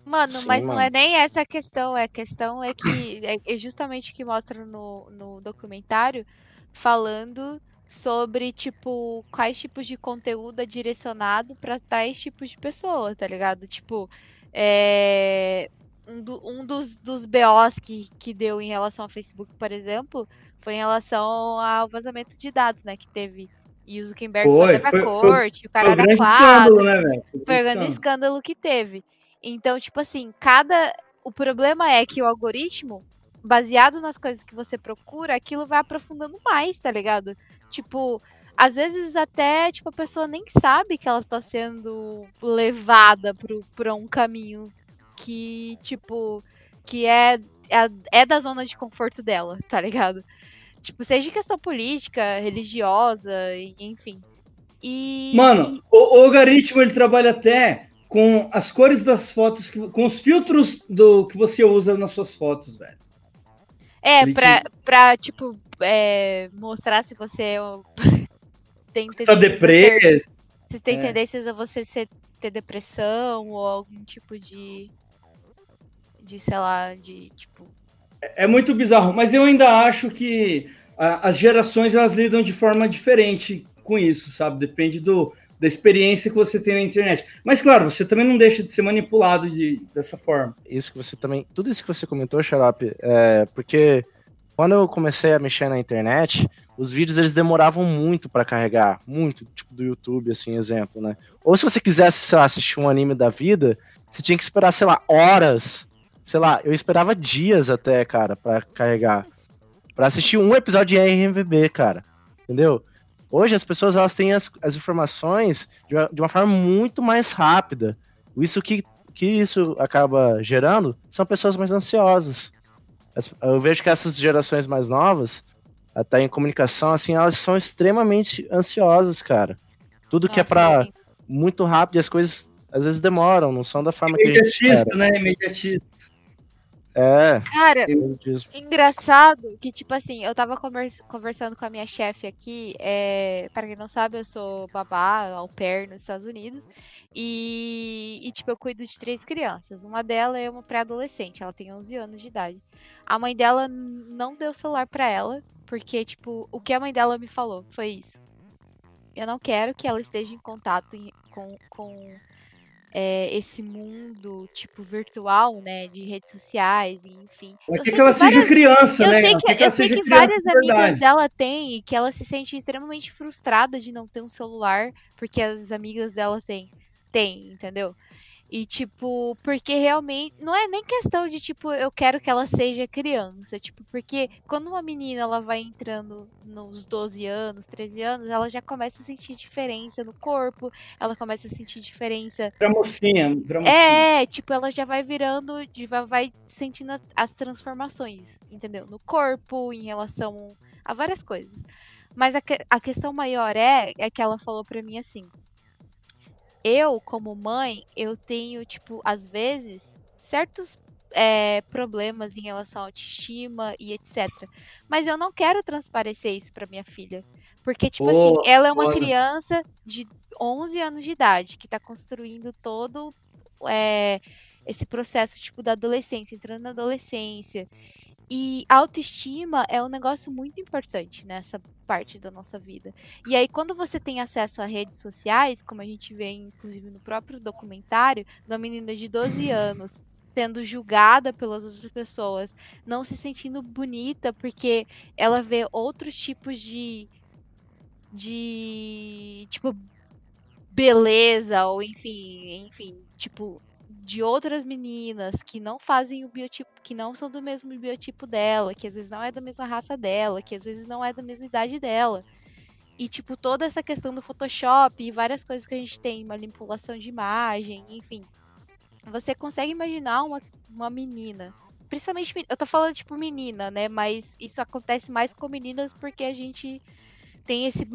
Mano, Sim, mas mano. não é nem essa a questão. É a questão é que é, é justamente que mostra no, no documentário falando sobre, tipo, quais tipos de conteúdo é direcionado para tais tipos de pessoas, tá ligado? Tipo, é... um, do, um dos, dos BOs que, que deu em relação ao Facebook, por exemplo, foi em relação ao vazamento de dados, né? Que teve. E o Zuckerberg foi, foi pra corte, foi, o cara era quadro. Né, foi o grande escândalo que teve. Então, tipo assim, cada. O problema é que o algoritmo, baseado nas coisas que você procura, aquilo vai aprofundando mais, tá ligado? Tipo, às vezes até, tipo, a pessoa nem sabe que ela tá sendo levada pro, pra um caminho que, tipo, que é, é, é da zona de conforto dela, tá ligado? Tipo, seja questão política, religiosa, enfim. E. Mano, o, o algoritmo ele trabalha até com as cores das fotos, com os filtros do que você usa nas suas fotos, velho. É, pra, pra, tipo, é, mostrar se você tem tá deprê. Se tem é. tendências a você ser, ter depressão ou algum tipo de. De, sei lá, de tipo. É, é muito bizarro, mas eu ainda acho que as gerações elas lidam de forma diferente com isso, sabe? Depende do, da experiência que você tem na internet. Mas claro, você também não deixa de ser manipulado de, dessa forma. Isso que você também, tudo isso que você comentou, Xarope, é porque quando eu comecei a mexer na internet, os vídeos eles demoravam muito para carregar, muito, tipo do YouTube, assim, exemplo, né? Ou se você quisesse, sei lá, assistir um anime da vida, você tinha que esperar, sei lá, horas, sei lá, eu esperava dias até, cara, para carregar, para assistir um episódio de RMVB, cara, entendeu? Hoje as pessoas elas têm as, as informações de uma, de uma, forma muito mais rápida. Isso que, que isso acaba gerando são pessoas mais ansiosas. Eu vejo que essas gerações mais novas, até em comunicação, assim, elas são extremamente ansiosas, cara. Tudo que é para muito rápido e as coisas às vezes demoram, não são da forma que a gente espera. né? Imediatista. É. Cara, engraçado que, tipo assim, eu tava conversando com a minha chefe aqui. É, para quem não sabe, eu sou babá, au pair nos Estados Unidos. E, e, tipo, eu cuido de três crianças. Uma delas é uma pré-adolescente, ela tem 11 anos de idade. A mãe dela não deu celular para ela, porque, tipo, o que a mãe dela me falou foi isso. Eu não quero que ela esteja em contato com, com é, esse mundo, tipo, virtual, né? De redes sociais, enfim. É que, que ela seja várias... criança, eu né? Sei que, eu sei que várias amigas dela têm e que ela se sente extremamente frustrada de não ter um celular, porque as amigas dela têm. Tem, entendeu? E, tipo, porque realmente. Não é nem questão de, tipo, eu quero que ela seja criança. Tipo, porque quando uma menina ela vai entrando nos 12 anos, 13 anos, ela já começa a sentir diferença no corpo, ela começa a sentir diferença. Pra mocinha, pra mocinha. É, tipo, ela já vai virando, já vai sentindo as, as transformações, entendeu? No corpo, em relação a várias coisas. Mas a, a questão maior é, é que ela falou pra mim assim eu, como mãe, eu tenho, tipo, às vezes, certos é, problemas em relação à autoestima e etc. Mas eu não quero transparecer isso para minha filha. Porque, tipo Boa, assim, ela é uma foda. criança de 11 anos de idade que tá construindo todo é, esse processo, tipo, da adolescência, entrando na adolescência. E autoestima é um negócio muito importante nessa parte da nossa vida. E aí, quando você tem acesso a redes sociais, como a gente vê, inclusive, no próprio documentário, da menina de 12 anos sendo julgada pelas outras pessoas, não se sentindo bonita porque ela vê outros tipos de. de. tipo. beleza, ou enfim, enfim, tipo, de outras meninas que não fazem o biotipo, que não são do mesmo biotipo dela, que às vezes não é da mesma raça dela, que às vezes não é da mesma idade dela. E, tipo, toda essa questão do Photoshop e várias coisas que a gente tem, manipulação de imagem, enfim. Você consegue imaginar uma, uma menina. Principalmente, men- eu tô falando, tipo, menina, né? Mas isso acontece mais com meninas porque a gente tem esse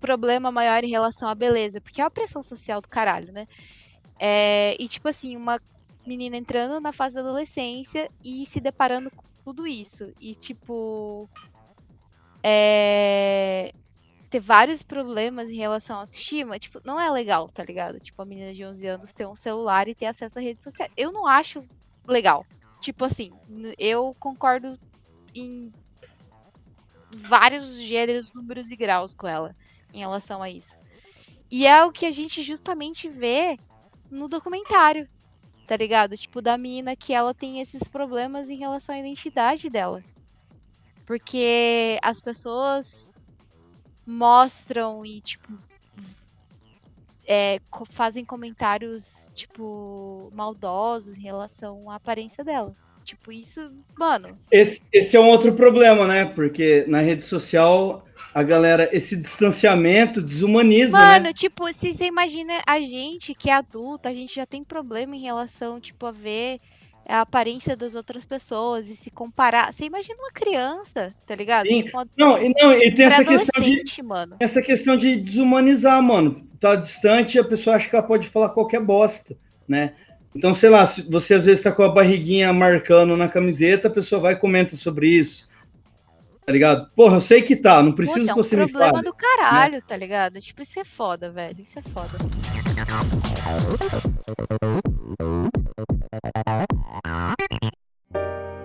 problema maior em relação à beleza. Porque é uma pressão social do caralho, né? É, e, tipo assim, uma menina entrando na fase da adolescência e se deparando com tudo isso. E, tipo. É, ter vários problemas em relação à autoestima, tipo, não é legal, tá ligado? Tipo, a menina de 11 anos ter um celular e ter acesso a redes sociais. Eu não acho legal. Tipo assim, eu concordo em vários gêneros, números e graus com ela em relação a isso. E é o que a gente justamente vê no documentário, tá ligado? Tipo, da mina que ela tem esses problemas em relação à identidade dela. Porque as pessoas mostram e, tipo, é, fazem comentários, tipo, maldosos em relação à aparência dela. Tipo, isso, mano, Esse, esse é um outro problema, né? Porque na rede social a galera, esse distanciamento desumaniza, Mano, né? tipo, se você imagina a gente que é adulta, a gente já tem problema em relação, tipo, a ver a aparência das outras pessoas e se comparar. Você imagina uma criança, tá ligado? Sim. Tipo, uma Não, e, não, e tem essa questão de mano. essa questão de desumanizar, mano. Tá distante, a pessoa acha que ela pode falar qualquer bosta, né? Então, sei lá, se você às vezes tá com a barriguinha marcando na camiseta, a pessoa vai e comenta sobre isso. Tá ligado? Porra, eu sei que tá, não preciso Puta, é que você me problema fale. do caralho, tá ligado? Tipo, isso é foda, velho. Isso é foda.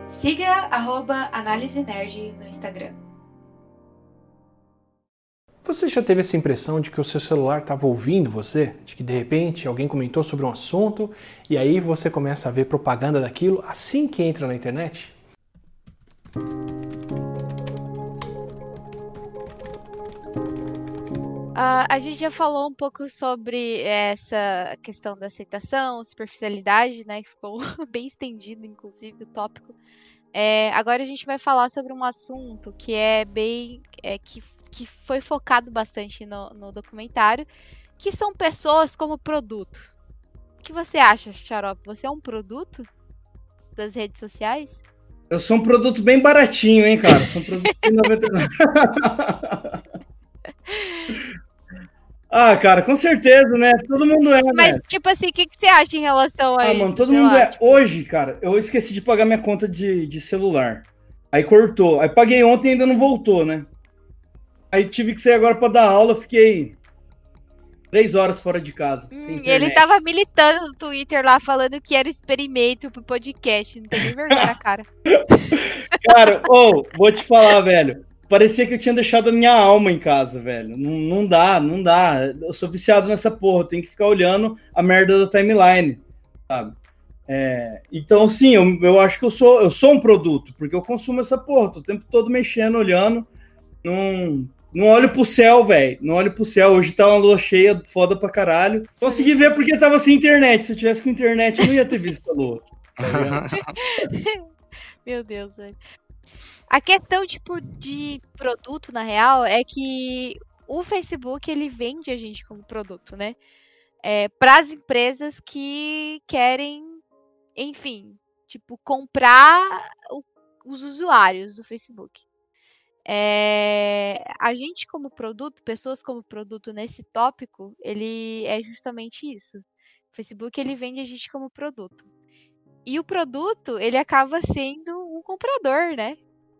Siga arroba Análise Nerd no Instagram. Você já teve essa impressão de que o seu celular estava ouvindo você? De que de repente alguém comentou sobre um assunto e aí você começa a ver propaganda daquilo assim que entra na internet? Ah, a gente já falou um pouco sobre essa questão da aceitação, superficialidade, né? Que ficou bem estendido, inclusive, o tópico. É, agora a gente vai falar sobre um assunto que é bem. é, que, que foi focado bastante no, no documentário, que são pessoas como produto. O que você acha, Xarope? Você é um produto das redes sociais? Eu sou um produto bem baratinho, hein, cara? Sou um produto de 99. ah, cara, com certeza, né? Todo mundo é, Mas, né? tipo assim, o que, que você acha em relação a Ah, isso? mano, todo mundo lá, é. tipo, Hoje, cara, eu esqueci de pagar minha conta de, de celular. Aí cortou. Aí paguei ontem e ainda não voltou, né? Aí tive que sair agora pra dar aula, fiquei três horas fora de casa. Hum, ele tava militando no Twitter lá, falando que era experimento pro podcast. Não tem nem vergonha na cara. Cara, ô, vou te falar, velho. Parecia que eu tinha deixado a minha alma em casa, velho. Não, não dá, não dá. Eu sou viciado nessa porra. Tem que ficar olhando a merda da timeline, sabe? É, então, sim, eu, eu acho que eu sou, eu sou um produto, porque eu consumo essa porra. Tô o tempo todo mexendo, olhando. Não, não olho pro céu, velho. Não olho pro céu. Hoje tá uma lua cheia, foda pra caralho. Consegui ver porque tava sem internet. Se eu tivesse com internet, eu não ia ter visto a lua. tá? Meu Deus, velho. A questão, tipo, de produto, na real, é que o Facebook, ele vende a gente como produto, né? É, para as empresas que querem, enfim, tipo, comprar o- os usuários do Facebook. É, a gente como produto, pessoas como produto nesse tópico, ele é justamente isso. O Facebook, ele vende a gente como produto. E o produto, ele acaba sendo um comprador, né?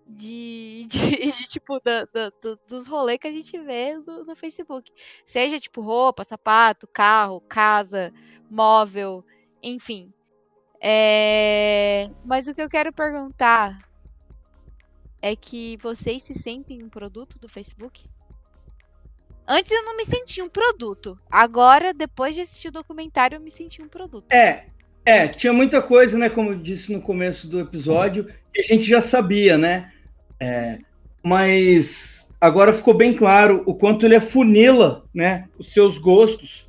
De, de, de tipo, da, da, dos rolês que a gente vê no, no, Facebook. Seja, tipo, roupa, sapato, carro, casa, móvel, enfim. É... Mas o que eu quero perguntar é que vocês se sentem um produto do Facebook? Antes eu não me sentia um produto. Agora, depois de assistir o documentário, eu me senti um produto. É, é, tinha muita coisa, né? Como eu disse no começo do episódio, que a gente já sabia, né? É, mas agora ficou bem claro o quanto ele afunila, né? Os seus gostos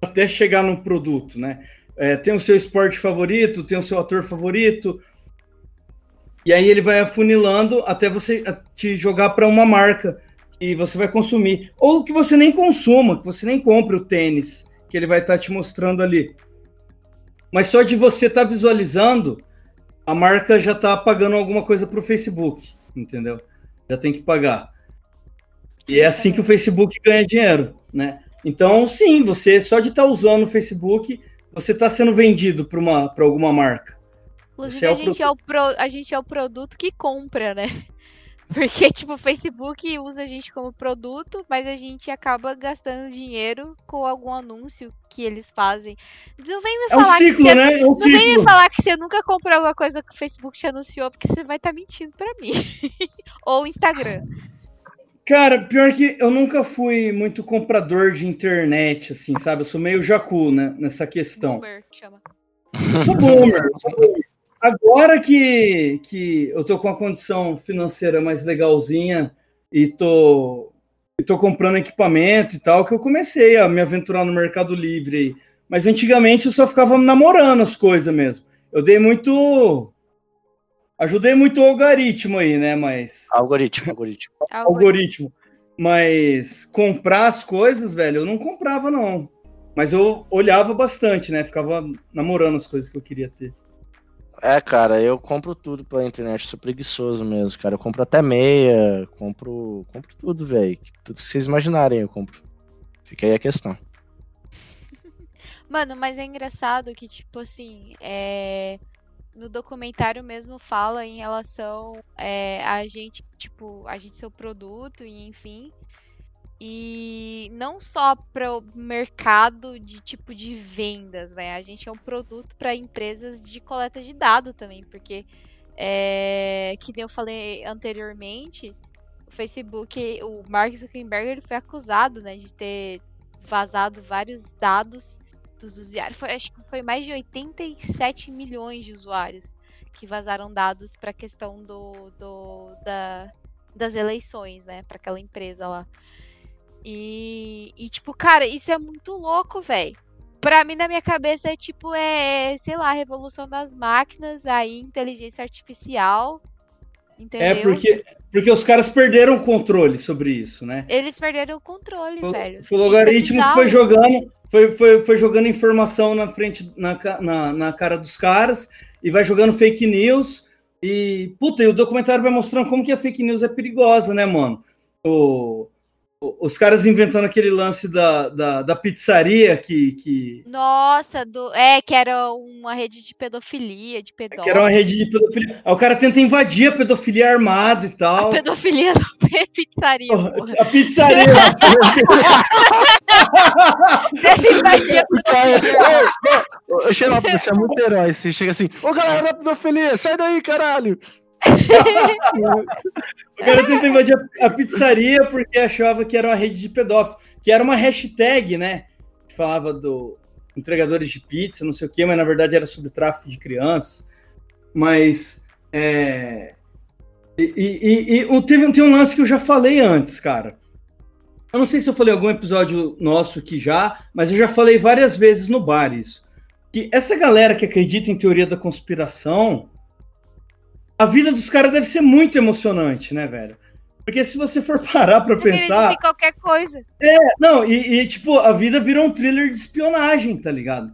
até chegar no produto, né? É, tem o seu esporte favorito, tem o seu ator favorito, e aí ele vai afunilando até você te jogar para uma marca que você vai consumir, ou que você nem consuma, que você nem compre o tênis que ele vai estar tá te mostrando ali. Mas só de você estar tá visualizando, a marca já está pagando alguma coisa para o Facebook, entendeu? Já tem que pagar. E é assim que o Facebook ganha dinheiro, né? Então, sim, você só de estar tá usando o Facebook, você está sendo vendido para alguma marca. Inclusive, é a, gente é o pro, a gente é o produto que compra, né? Porque, tipo, o Facebook usa a gente como produto, mas a gente acaba gastando dinheiro com algum anúncio que eles fazem. Não vem me falar é um ciclo, que você, né? É um não ciclo. vem me falar que você nunca comprou alguma coisa que o Facebook te anunciou, porque você vai estar tá mentindo pra mim. Ou Instagram. Cara, pior que eu nunca fui muito comprador de internet, assim, sabe? Eu sou meio jacu, né, nessa questão. Boomer, chama. Eu sou boomer, eu sou boomer. Agora que, que eu tô com a condição financeira mais legalzinha e tô, e tô comprando equipamento e tal, que eu comecei a me aventurar no Mercado Livre aí. Mas antigamente eu só ficava namorando as coisas mesmo. Eu dei muito. Ajudei muito o algoritmo aí, né? Mas. Algoritmo, algoritmo. algoritmo. Mas comprar as coisas, velho, eu não comprava, não. Mas eu olhava bastante, né? Ficava namorando as coisas que eu queria ter. É, cara, eu compro tudo pela internet, sou preguiçoso mesmo, cara. Eu compro até meia, compro, compro tudo, velho. Tudo que vocês imaginarem, eu compro. Fica aí a questão. Mano, mas é engraçado que, tipo assim, é... no documentário mesmo fala em relação é, a gente, tipo, a gente ser o produto e enfim. E não só para o mercado de tipo de vendas, né? A gente é um produto para empresas de coleta de dados também, porque é, que eu falei anteriormente, o Facebook, o Mark Zuckerberg ele foi acusado, né, de ter vazado vários dados dos usuários. Foi, acho que foi mais de 87 milhões de usuários que vazaram dados para a questão do, do da, das eleições, né, para aquela empresa lá. E, e tipo, cara, isso é muito louco, velho. Pra mim, na minha cabeça, é tipo, é, sei lá, revolução das máquinas, aí, inteligência artificial. É, entendeu? É, porque, porque os caras perderam o controle sobre isso, né? Eles perderam o controle, o, velho. Foi o logaritmo que foi jogando, foi, foi, foi jogando informação na frente, na, na, na cara dos caras, e vai jogando fake news. E, puta, e o documentário vai mostrando como que a fake news é perigosa, né, mano? O, os caras inventando aquele lance da, da, da, pizzaria que, que. Nossa, do, é, que era uma rede de pedofilia, de pedófilo. Que era uma rede de pedofilia. Aí o cara tenta invadir a pedofilia armado e tal. A pedofilia da pizzaria. Porra. A pizzaria. Deve invadir a pedofilia. Ô, Xerope, você é muito herói. Você chega assim, ô galera da pedofilia, sai daí, caralho o cara tentou invadir a, pizzaria porque achava que era uma rede de pedófilo, que era uma hashtag, né? Que falava do entregadores de pizza, não sei o quê, mas na verdade era sobre tráfico de crianças. Mas. É... E, e, e, e teve, tem um lance que eu já falei antes, cara. Eu não sei se eu falei algum episódio nosso aqui já, mas eu já falei várias vezes no bar isso. Que essa galera que acredita em teoria da conspiração, a vida dos caras deve ser muito emocionante, né, velho? Porque se você for parar pra pensar. qualquer coisa. É, não, e, e, tipo, a vida virou um thriller de espionagem, tá ligado?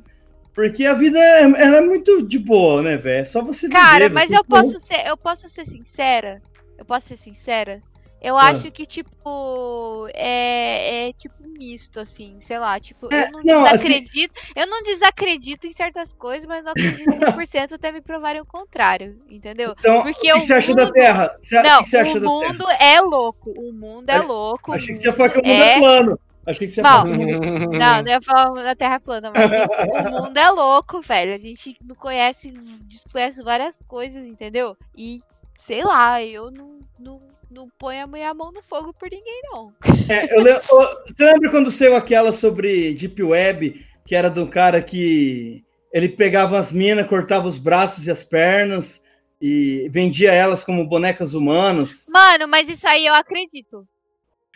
Porque a vida é, ela é muito de boa, né, velho? É só você Cara, viver, mas você eu posso ser, eu posso ser sincera. Eu posso ser sincera Eu ah. acho que, tipo, é, é tipo misto, assim, sei lá, tipo, é, eu não, não assim desacredito, assim... eu não desacredito em certas coisas, mas não acredito 100% até me provarem o contrário, entendeu? Então, Porque o que, o você mundo... acha da Terra? Você, não, que o mundo é louco, o mundo é louco. Achei que você ia falar que o mundo é, é plano. Achei que você falar Não, não ia falar da Terra plana, mas assim, o mundo é louco, velho. A gente não conhece, desconhece várias coisas, entendeu? E, sei lá, eu não, não não põe a minha mão no fogo por ninguém, não. É, eu lembro, você lembra quando saiu aquela sobre Deep Web, que era do cara que ele pegava as minas, cortava os braços e as pernas e vendia elas como bonecas humanas? Mano, mas isso aí eu acredito.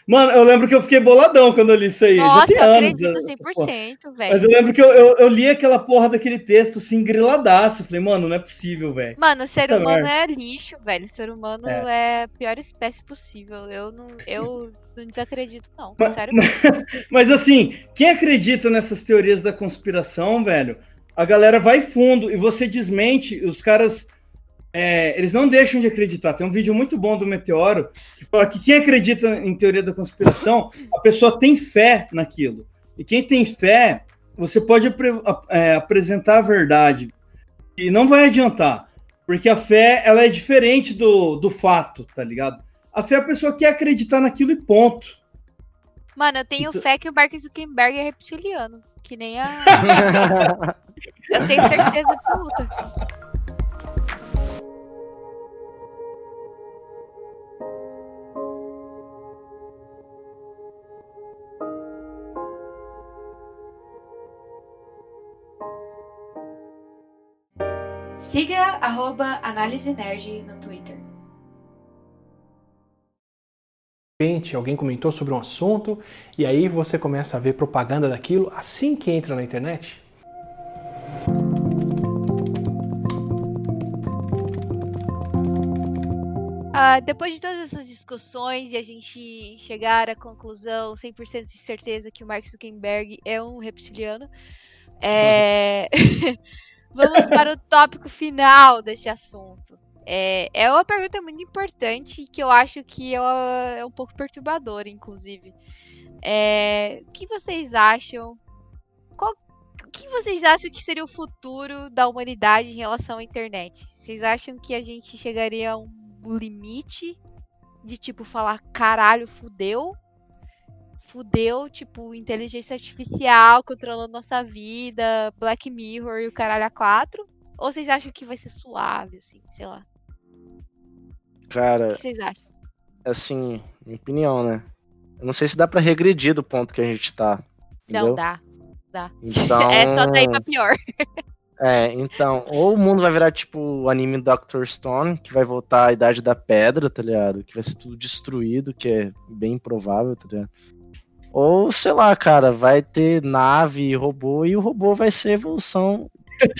Mano, eu lembro que eu fiquei boladão quando eu li isso aí. Nossa, eu anos, acredito 100%, velho. Mas eu lembro que eu, eu, eu, li aquela porra daquele texto assim, griladaço. Eu falei, mano, não é possível, velho. Mano, o ser Puta humano merda. é lixo, velho. O ser humano é. é. a pior espécie possível. Eu não, eu não desacredito, não. Mas, sério. Mas, mas assim, quem acredita nessas teorias da conspiração, velho, a galera vai fundo e você desmente, os caras é, eles não deixam de acreditar. Tem um vídeo muito bom do Meteoro que fala que quem acredita em teoria da conspiração, a pessoa tem fé naquilo. E quem tem fé, você pode é, apresentar a verdade. E não vai adiantar. Porque a fé, ela é diferente do, do fato, tá ligado? A fé, a pessoa quer acreditar naquilo e ponto. Mano, eu tenho então... fé que o Mark Zuckerberg é reptiliano. Que nem a. eu tenho certeza absoluta. Siga arroba Análise Nerd no Twitter. Alguém comentou sobre um assunto e aí você começa a ver propaganda daquilo assim que entra na internet? Uh, depois de todas essas discussões e a gente chegar à conclusão 100% de certeza que o Mark Zuckerberg é um reptiliano, é... Vamos para o tópico final deste assunto. É, é uma pergunta muito importante que eu acho que é, é um pouco perturbadora, inclusive. É, o que vocês acham? Qual, o que vocês acham que seria o futuro da humanidade em relação à internet? Vocês acham que a gente chegaria a um limite de tipo falar caralho, fudeu? Fudeu, tipo, inteligência artificial controlando nossa vida, Black Mirror e o caralho a quatro? Ou vocês acham que vai ser suave, assim, sei lá? Cara. O que vocês acham? Assim, minha opinião, né? Eu não sei se dá pra regredir do ponto que a gente tá. Entendeu? Não, dá. Dá. Então... é só daí pra pior. É, então, ou o mundo vai virar tipo o anime Doctor Stone, que vai voltar à Idade da Pedra, tá ligado? Que vai ser tudo destruído, que é bem improvável, tá ligado? Ou, sei lá, cara, vai ter nave e robô e o robô vai ser evolução.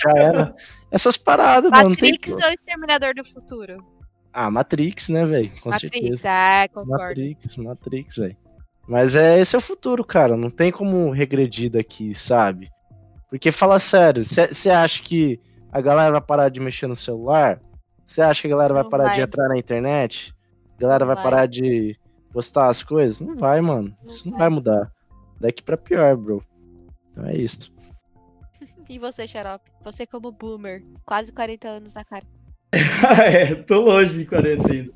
Já era. Essas paradas, Matrix mano. Matrix ou Exterminador do Futuro? Ah, Matrix, né, velho? Com Matrix, certeza. É, concordo. Matrix, Matrix, velho. Mas é esse é o futuro, cara. Não tem como regredir daqui, sabe? Porque fala sério, você acha que a galera vai parar de mexer no celular? Você acha que a galera vai parar vai. de entrar na internet? A galera vai, vai parar de postar as coisas? Não vai, mano. Isso vai. não vai mudar. Daqui pra pior, bro. Então é isso. E você, Xarope? Você como boomer, quase 40 anos na cara. é, tô longe de 40 ainda.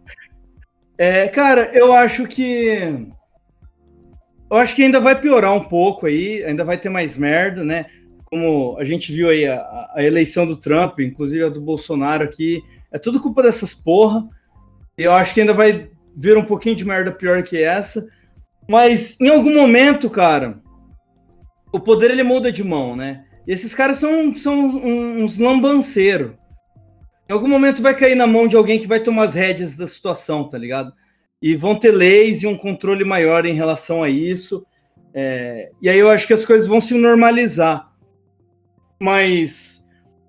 É, cara, eu acho que. Eu acho que ainda vai piorar um pouco aí, ainda vai ter mais merda, né? Como a gente viu aí a, a eleição do Trump, inclusive a do Bolsonaro aqui, é tudo culpa dessas porra. Eu acho que ainda vai vira um pouquinho de merda pior que essa. Mas em algum momento, cara, o poder ele muda de mão, né? E esses caras são, são uns lambanceiros. Em algum momento vai cair na mão de alguém que vai tomar as rédeas da situação, tá ligado? E vão ter leis e um controle maior em relação a isso. É... E aí eu acho que as coisas vão se normalizar. Mas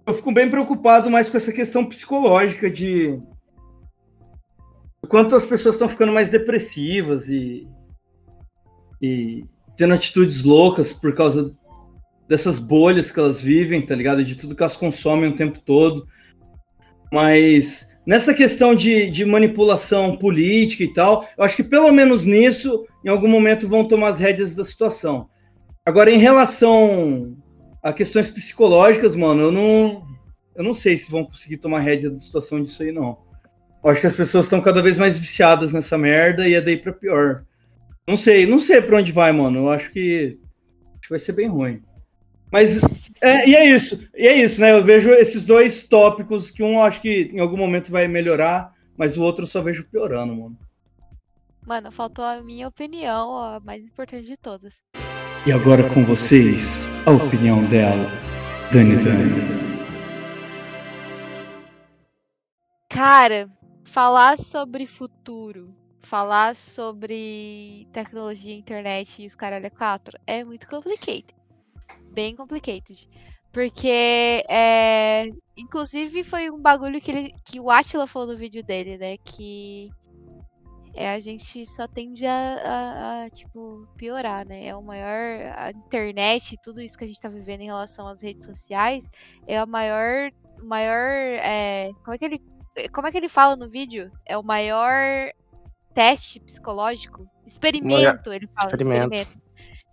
eu fico bem preocupado mais com essa questão psicológica de quanto as pessoas estão ficando mais depressivas e, e tendo atitudes loucas por causa dessas bolhas que elas vivem, tá ligado? De tudo que elas consomem o tempo todo. Mas nessa questão de, de manipulação política e tal, eu acho que pelo menos nisso, em algum momento, vão tomar as rédeas da situação. Agora, em relação a questões psicológicas, mano, eu não, eu não sei se vão conseguir tomar rédea da situação disso aí, não. Eu acho que as pessoas estão cada vez mais viciadas nessa merda e é daí para pior. Não sei, não sei para onde vai, mano. Eu acho que, acho que vai ser bem ruim. Mas é, e é isso, e é isso, né? Eu vejo esses dois tópicos que um eu acho que em algum momento vai melhorar, mas o outro eu só vejo piorando, mano. Mano, faltou a minha opinião, a mais importante de todas. E agora com vocês, a opinião dela, Dani Dani. Cara, falar sobre futuro, falar sobre tecnologia, internet e os caralho é quatro é muito complicado bem complicated. Porque, é, inclusive, foi um bagulho que, ele, que o Atila falou no vídeo dele, né? Que é, a gente só tende a, a, a, tipo, piorar, né? É o maior. A internet, tudo isso que a gente tá vivendo em relação às redes sociais, é o maior. maior é, como, é que ele, como é que ele fala no vídeo? É o maior teste psicológico? Experimento, ele fala. Experimento. experimento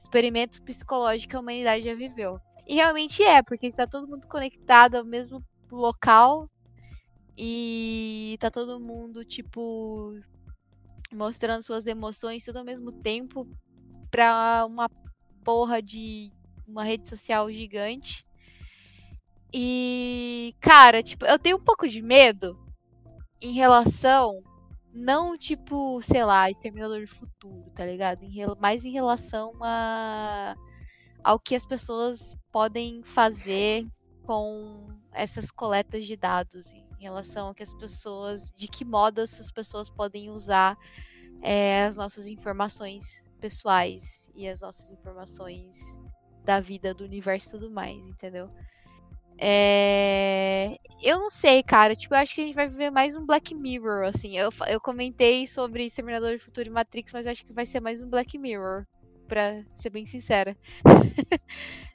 experimento psicológico que a humanidade já viveu. E realmente é, porque está todo mundo conectado ao mesmo local e tá todo mundo, tipo, mostrando suas emoções tudo ao mesmo tempo pra uma porra de uma rede social gigante. E, cara, tipo, eu tenho um pouco de medo em relação não tipo, sei lá, Exterminador do Futuro, tá ligado? Em, mais em relação a, ao que as pessoas podem fazer com essas coletas de dados, em relação a que as pessoas, de que modo essas pessoas podem usar é, as nossas informações pessoais e as nossas informações da vida, do universo e tudo mais, entendeu? É... Eu não sei, cara. Tipo, eu acho que a gente vai viver mais um Black Mirror, assim. Eu, eu comentei sobre Exterminador do Futuro e Matrix, mas eu acho que vai ser mais um Black Mirror, pra ser bem sincera.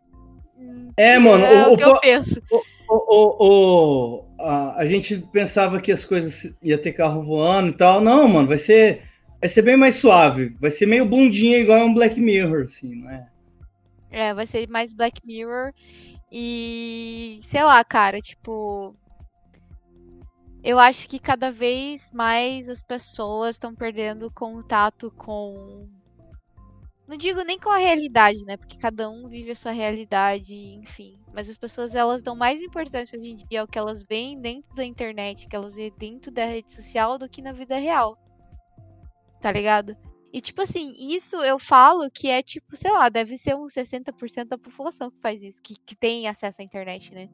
É, mano, é o, o que eu penso. O, o, o, a, a gente pensava que as coisas ia ter carro voando e tal. Não, mano, vai ser, vai ser bem mais suave. Vai ser meio bundinha igual um Black Mirror, assim, não é? É, vai ser mais Black Mirror. E sei lá, cara, tipo. Eu acho que cada vez mais as pessoas estão perdendo contato com. Não digo nem com a realidade, né? Porque cada um vive a sua realidade, enfim. Mas as pessoas elas dão mais importância hoje em dia ao que elas veem dentro da internet, que elas veem dentro da rede social, do que na vida real. Tá ligado? E, tipo assim, isso eu falo que é, tipo, sei lá, deve ser uns 60% da população que faz isso, que, que tem acesso à internet, né?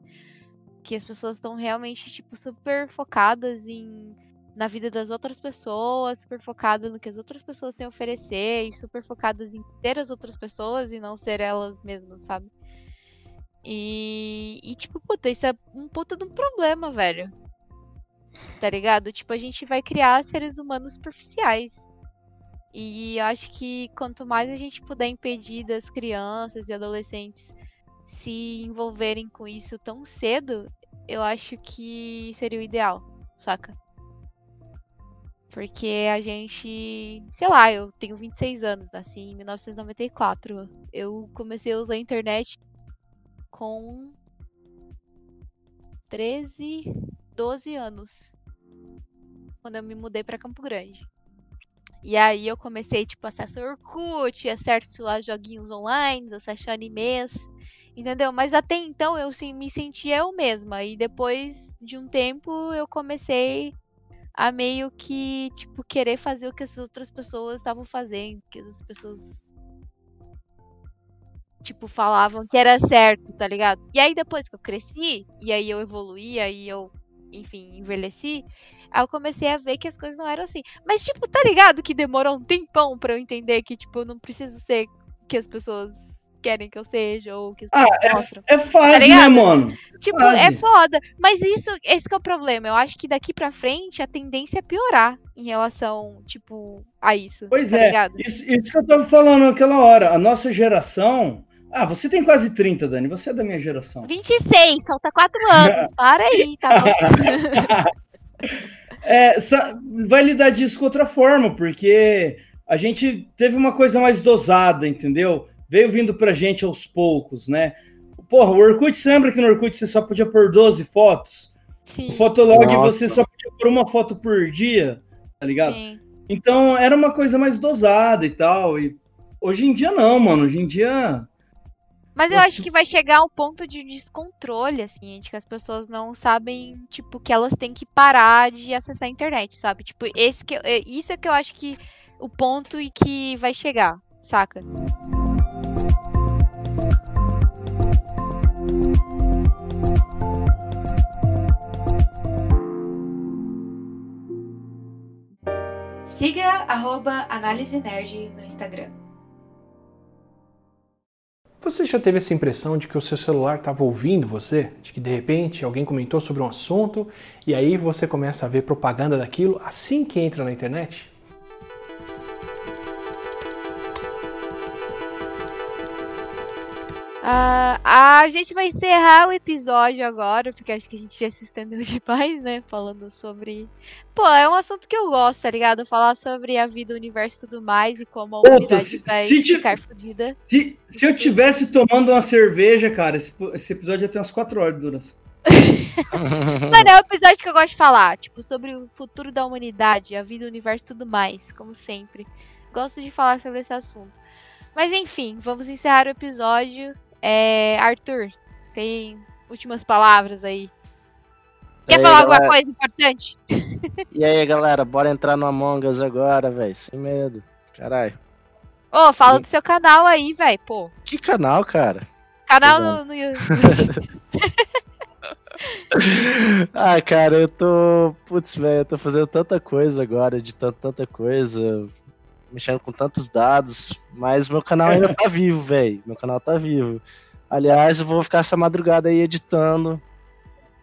Que as pessoas estão realmente, tipo, super focadas em na vida das outras pessoas, super focadas no que as outras pessoas têm a oferecer, e super focadas em ter as outras pessoas e não ser elas mesmas, sabe? E, e tipo, puta, isso é um puta de um problema, velho. Tá ligado? Tipo, a gente vai criar seres humanos superficiais e acho que quanto mais a gente puder impedir das crianças e adolescentes se envolverem com isso tão cedo, eu acho que seria o ideal, saca? Porque a gente, sei lá, eu tenho 26 anos, nasci em 1994. Eu comecei a usar a internet com 13, 12 anos. Quando eu me mudei para Campo Grande. E aí eu comecei, tipo, acesso Orkut, acesso a joguinhos online, acesso animes, entendeu? Mas até então eu sim, me sentia eu mesma. E depois de um tempo eu comecei a meio que, tipo, querer fazer o que as outras pessoas estavam fazendo, que as pessoas tipo, falavam que era certo, tá ligado? E aí depois que eu cresci, e aí eu evoluí, aí eu, enfim, envelheci, Aí eu comecei a ver que as coisas não eram assim. Mas, tipo, tá ligado que demorou um tempão pra eu entender que, tipo, eu não preciso ser que as pessoas querem que eu seja, ou que as ah, pessoas é. É fácil, tá né, mano? Tipo, fase. é foda. Mas isso, esse é o problema. Eu acho que daqui pra frente a tendência é piorar em relação, tipo, a isso. Pois tá é. Ligado? Isso, isso que eu tava falando naquela hora. A nossa geração. Ah, você tem quase 30, Dani. Você é da minha geração. 26, falta 4 anos. Para aí, tá bom? É, vai lidar disso com outra forma, porque a gente teve uma coisa mais dosada, entendeu? Veio vindo pra gente aos poucos, né? Porra, o Orkut, você lembra que no Orkut você só podia pôr 12 fotos? Sim. O Fotolog Nossa. você só podia pôr uma foto por dia, tá ligado? Sim. Então era uma coisa mais dosada e tal. E hoje em dia não, mano. Hoje em dia. Mas eu acho que vai chegar um ponto de descontrole, assim, de que as pessoas não sabem, tipo, que elas têm que parar de acessar a internet, sabe? Tipo, esse que, é, isso é que eu acho que o ponto e que vai chegar, saca? Siga arroba Análise Nerd no Instagram. Você já teve essa impressão de que o seu celular estava ouvindo você? De que de repente alguém comentou sobre um assunto e aí você começa a ver propaganda daquilo assim que entra na internet? Uh, a gente vai encerrar o episódio agora, porque acho que a gente já se estendeu demais, né? Falando sobre. Pô, é um assunto que eu gosto, tá ligado? Falar sobre a vida, o universo e tudo mais e como a humanidade se, vai se ficar fodida. Se, se eu tivesse tomando uma cerveja, cara, esse, esse episódio ia ter umas 4 horas de duração. Mano, é um episódio que eu gosto de falar, tipo, sobre o futuro da humanidade, a vida, o universo e tudo mais, como sempre. Gosto de falar sobre esse assunto. Mas enfim, vamos encerrar o episódio. É, Arthur, tem últimas palavras aí. Quer aí, falar galera... alguma coisa importante? E aí, galera, bora entrar no Among Us agora, velho. Sem medo. Caralho. Ô, fala e... do seu canal aí, velho, pô. Que canal, cara? Canal no, no YouTube. ah, cara, eu tô. Putz, velho, eu tô fazendo tanta coisa agora, editando tanta coisa, mexendo com tantos dados, mas meu canal ainda tá vivo, velho. Meu canal tá vivo. Aliás, eu vou ficar essa madrugada aí editando.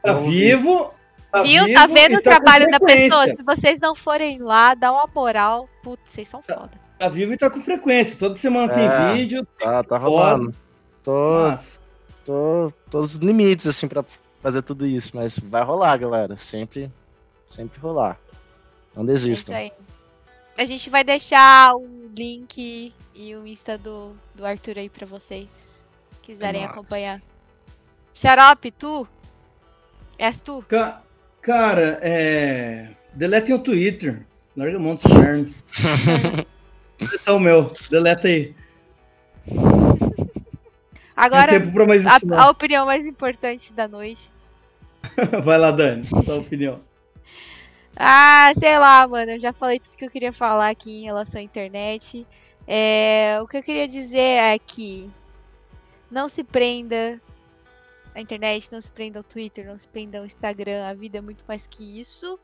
Tá vivo? Tá Viu? Vivo tá vendo o tá trabalho da pessoa? Se vocês não forem lá, dá uma moral. Putz, vocês são tá, foda. Tá vivo e tá com frequência. Toda semana é, tem vídeo. Tá, tá rolando. Tô, tô, tô nos limites, assim, pra fazer tudo isso. Mas vai rolar, galera. Sempre, sempre rolar. Não desistam. É isso aí. A gente vai deixar o link e o Insta do, do Arthur aí pra vocês quiserem Nossa. acompanhar. Xarope, tu? És tu? Ca cara, é. Deletem o Twitter. Larga a mão desse inferno. Deleta o meu. Deleta aí. Agora, a, a, opinião mais importante da noite. Vai lá, Dani. Sua opinião. Ah, sei lá, mano. Eu já falei tudo que eu queria falar aqui em relação à internet. É, o que eu queria dizer é que não se prenda à internet, não se prenda ao Twitter, não se prenda ao Instagram. A vida é muito mais que isso.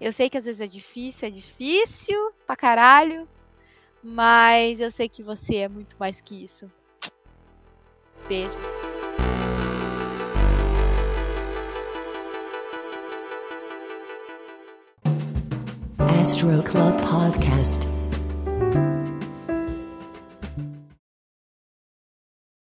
Eu sei que às vezes é difícil, é difícil pra caralho. Mas eu sei que você é muito mais que isso. Beijos. Astro Club Podcast.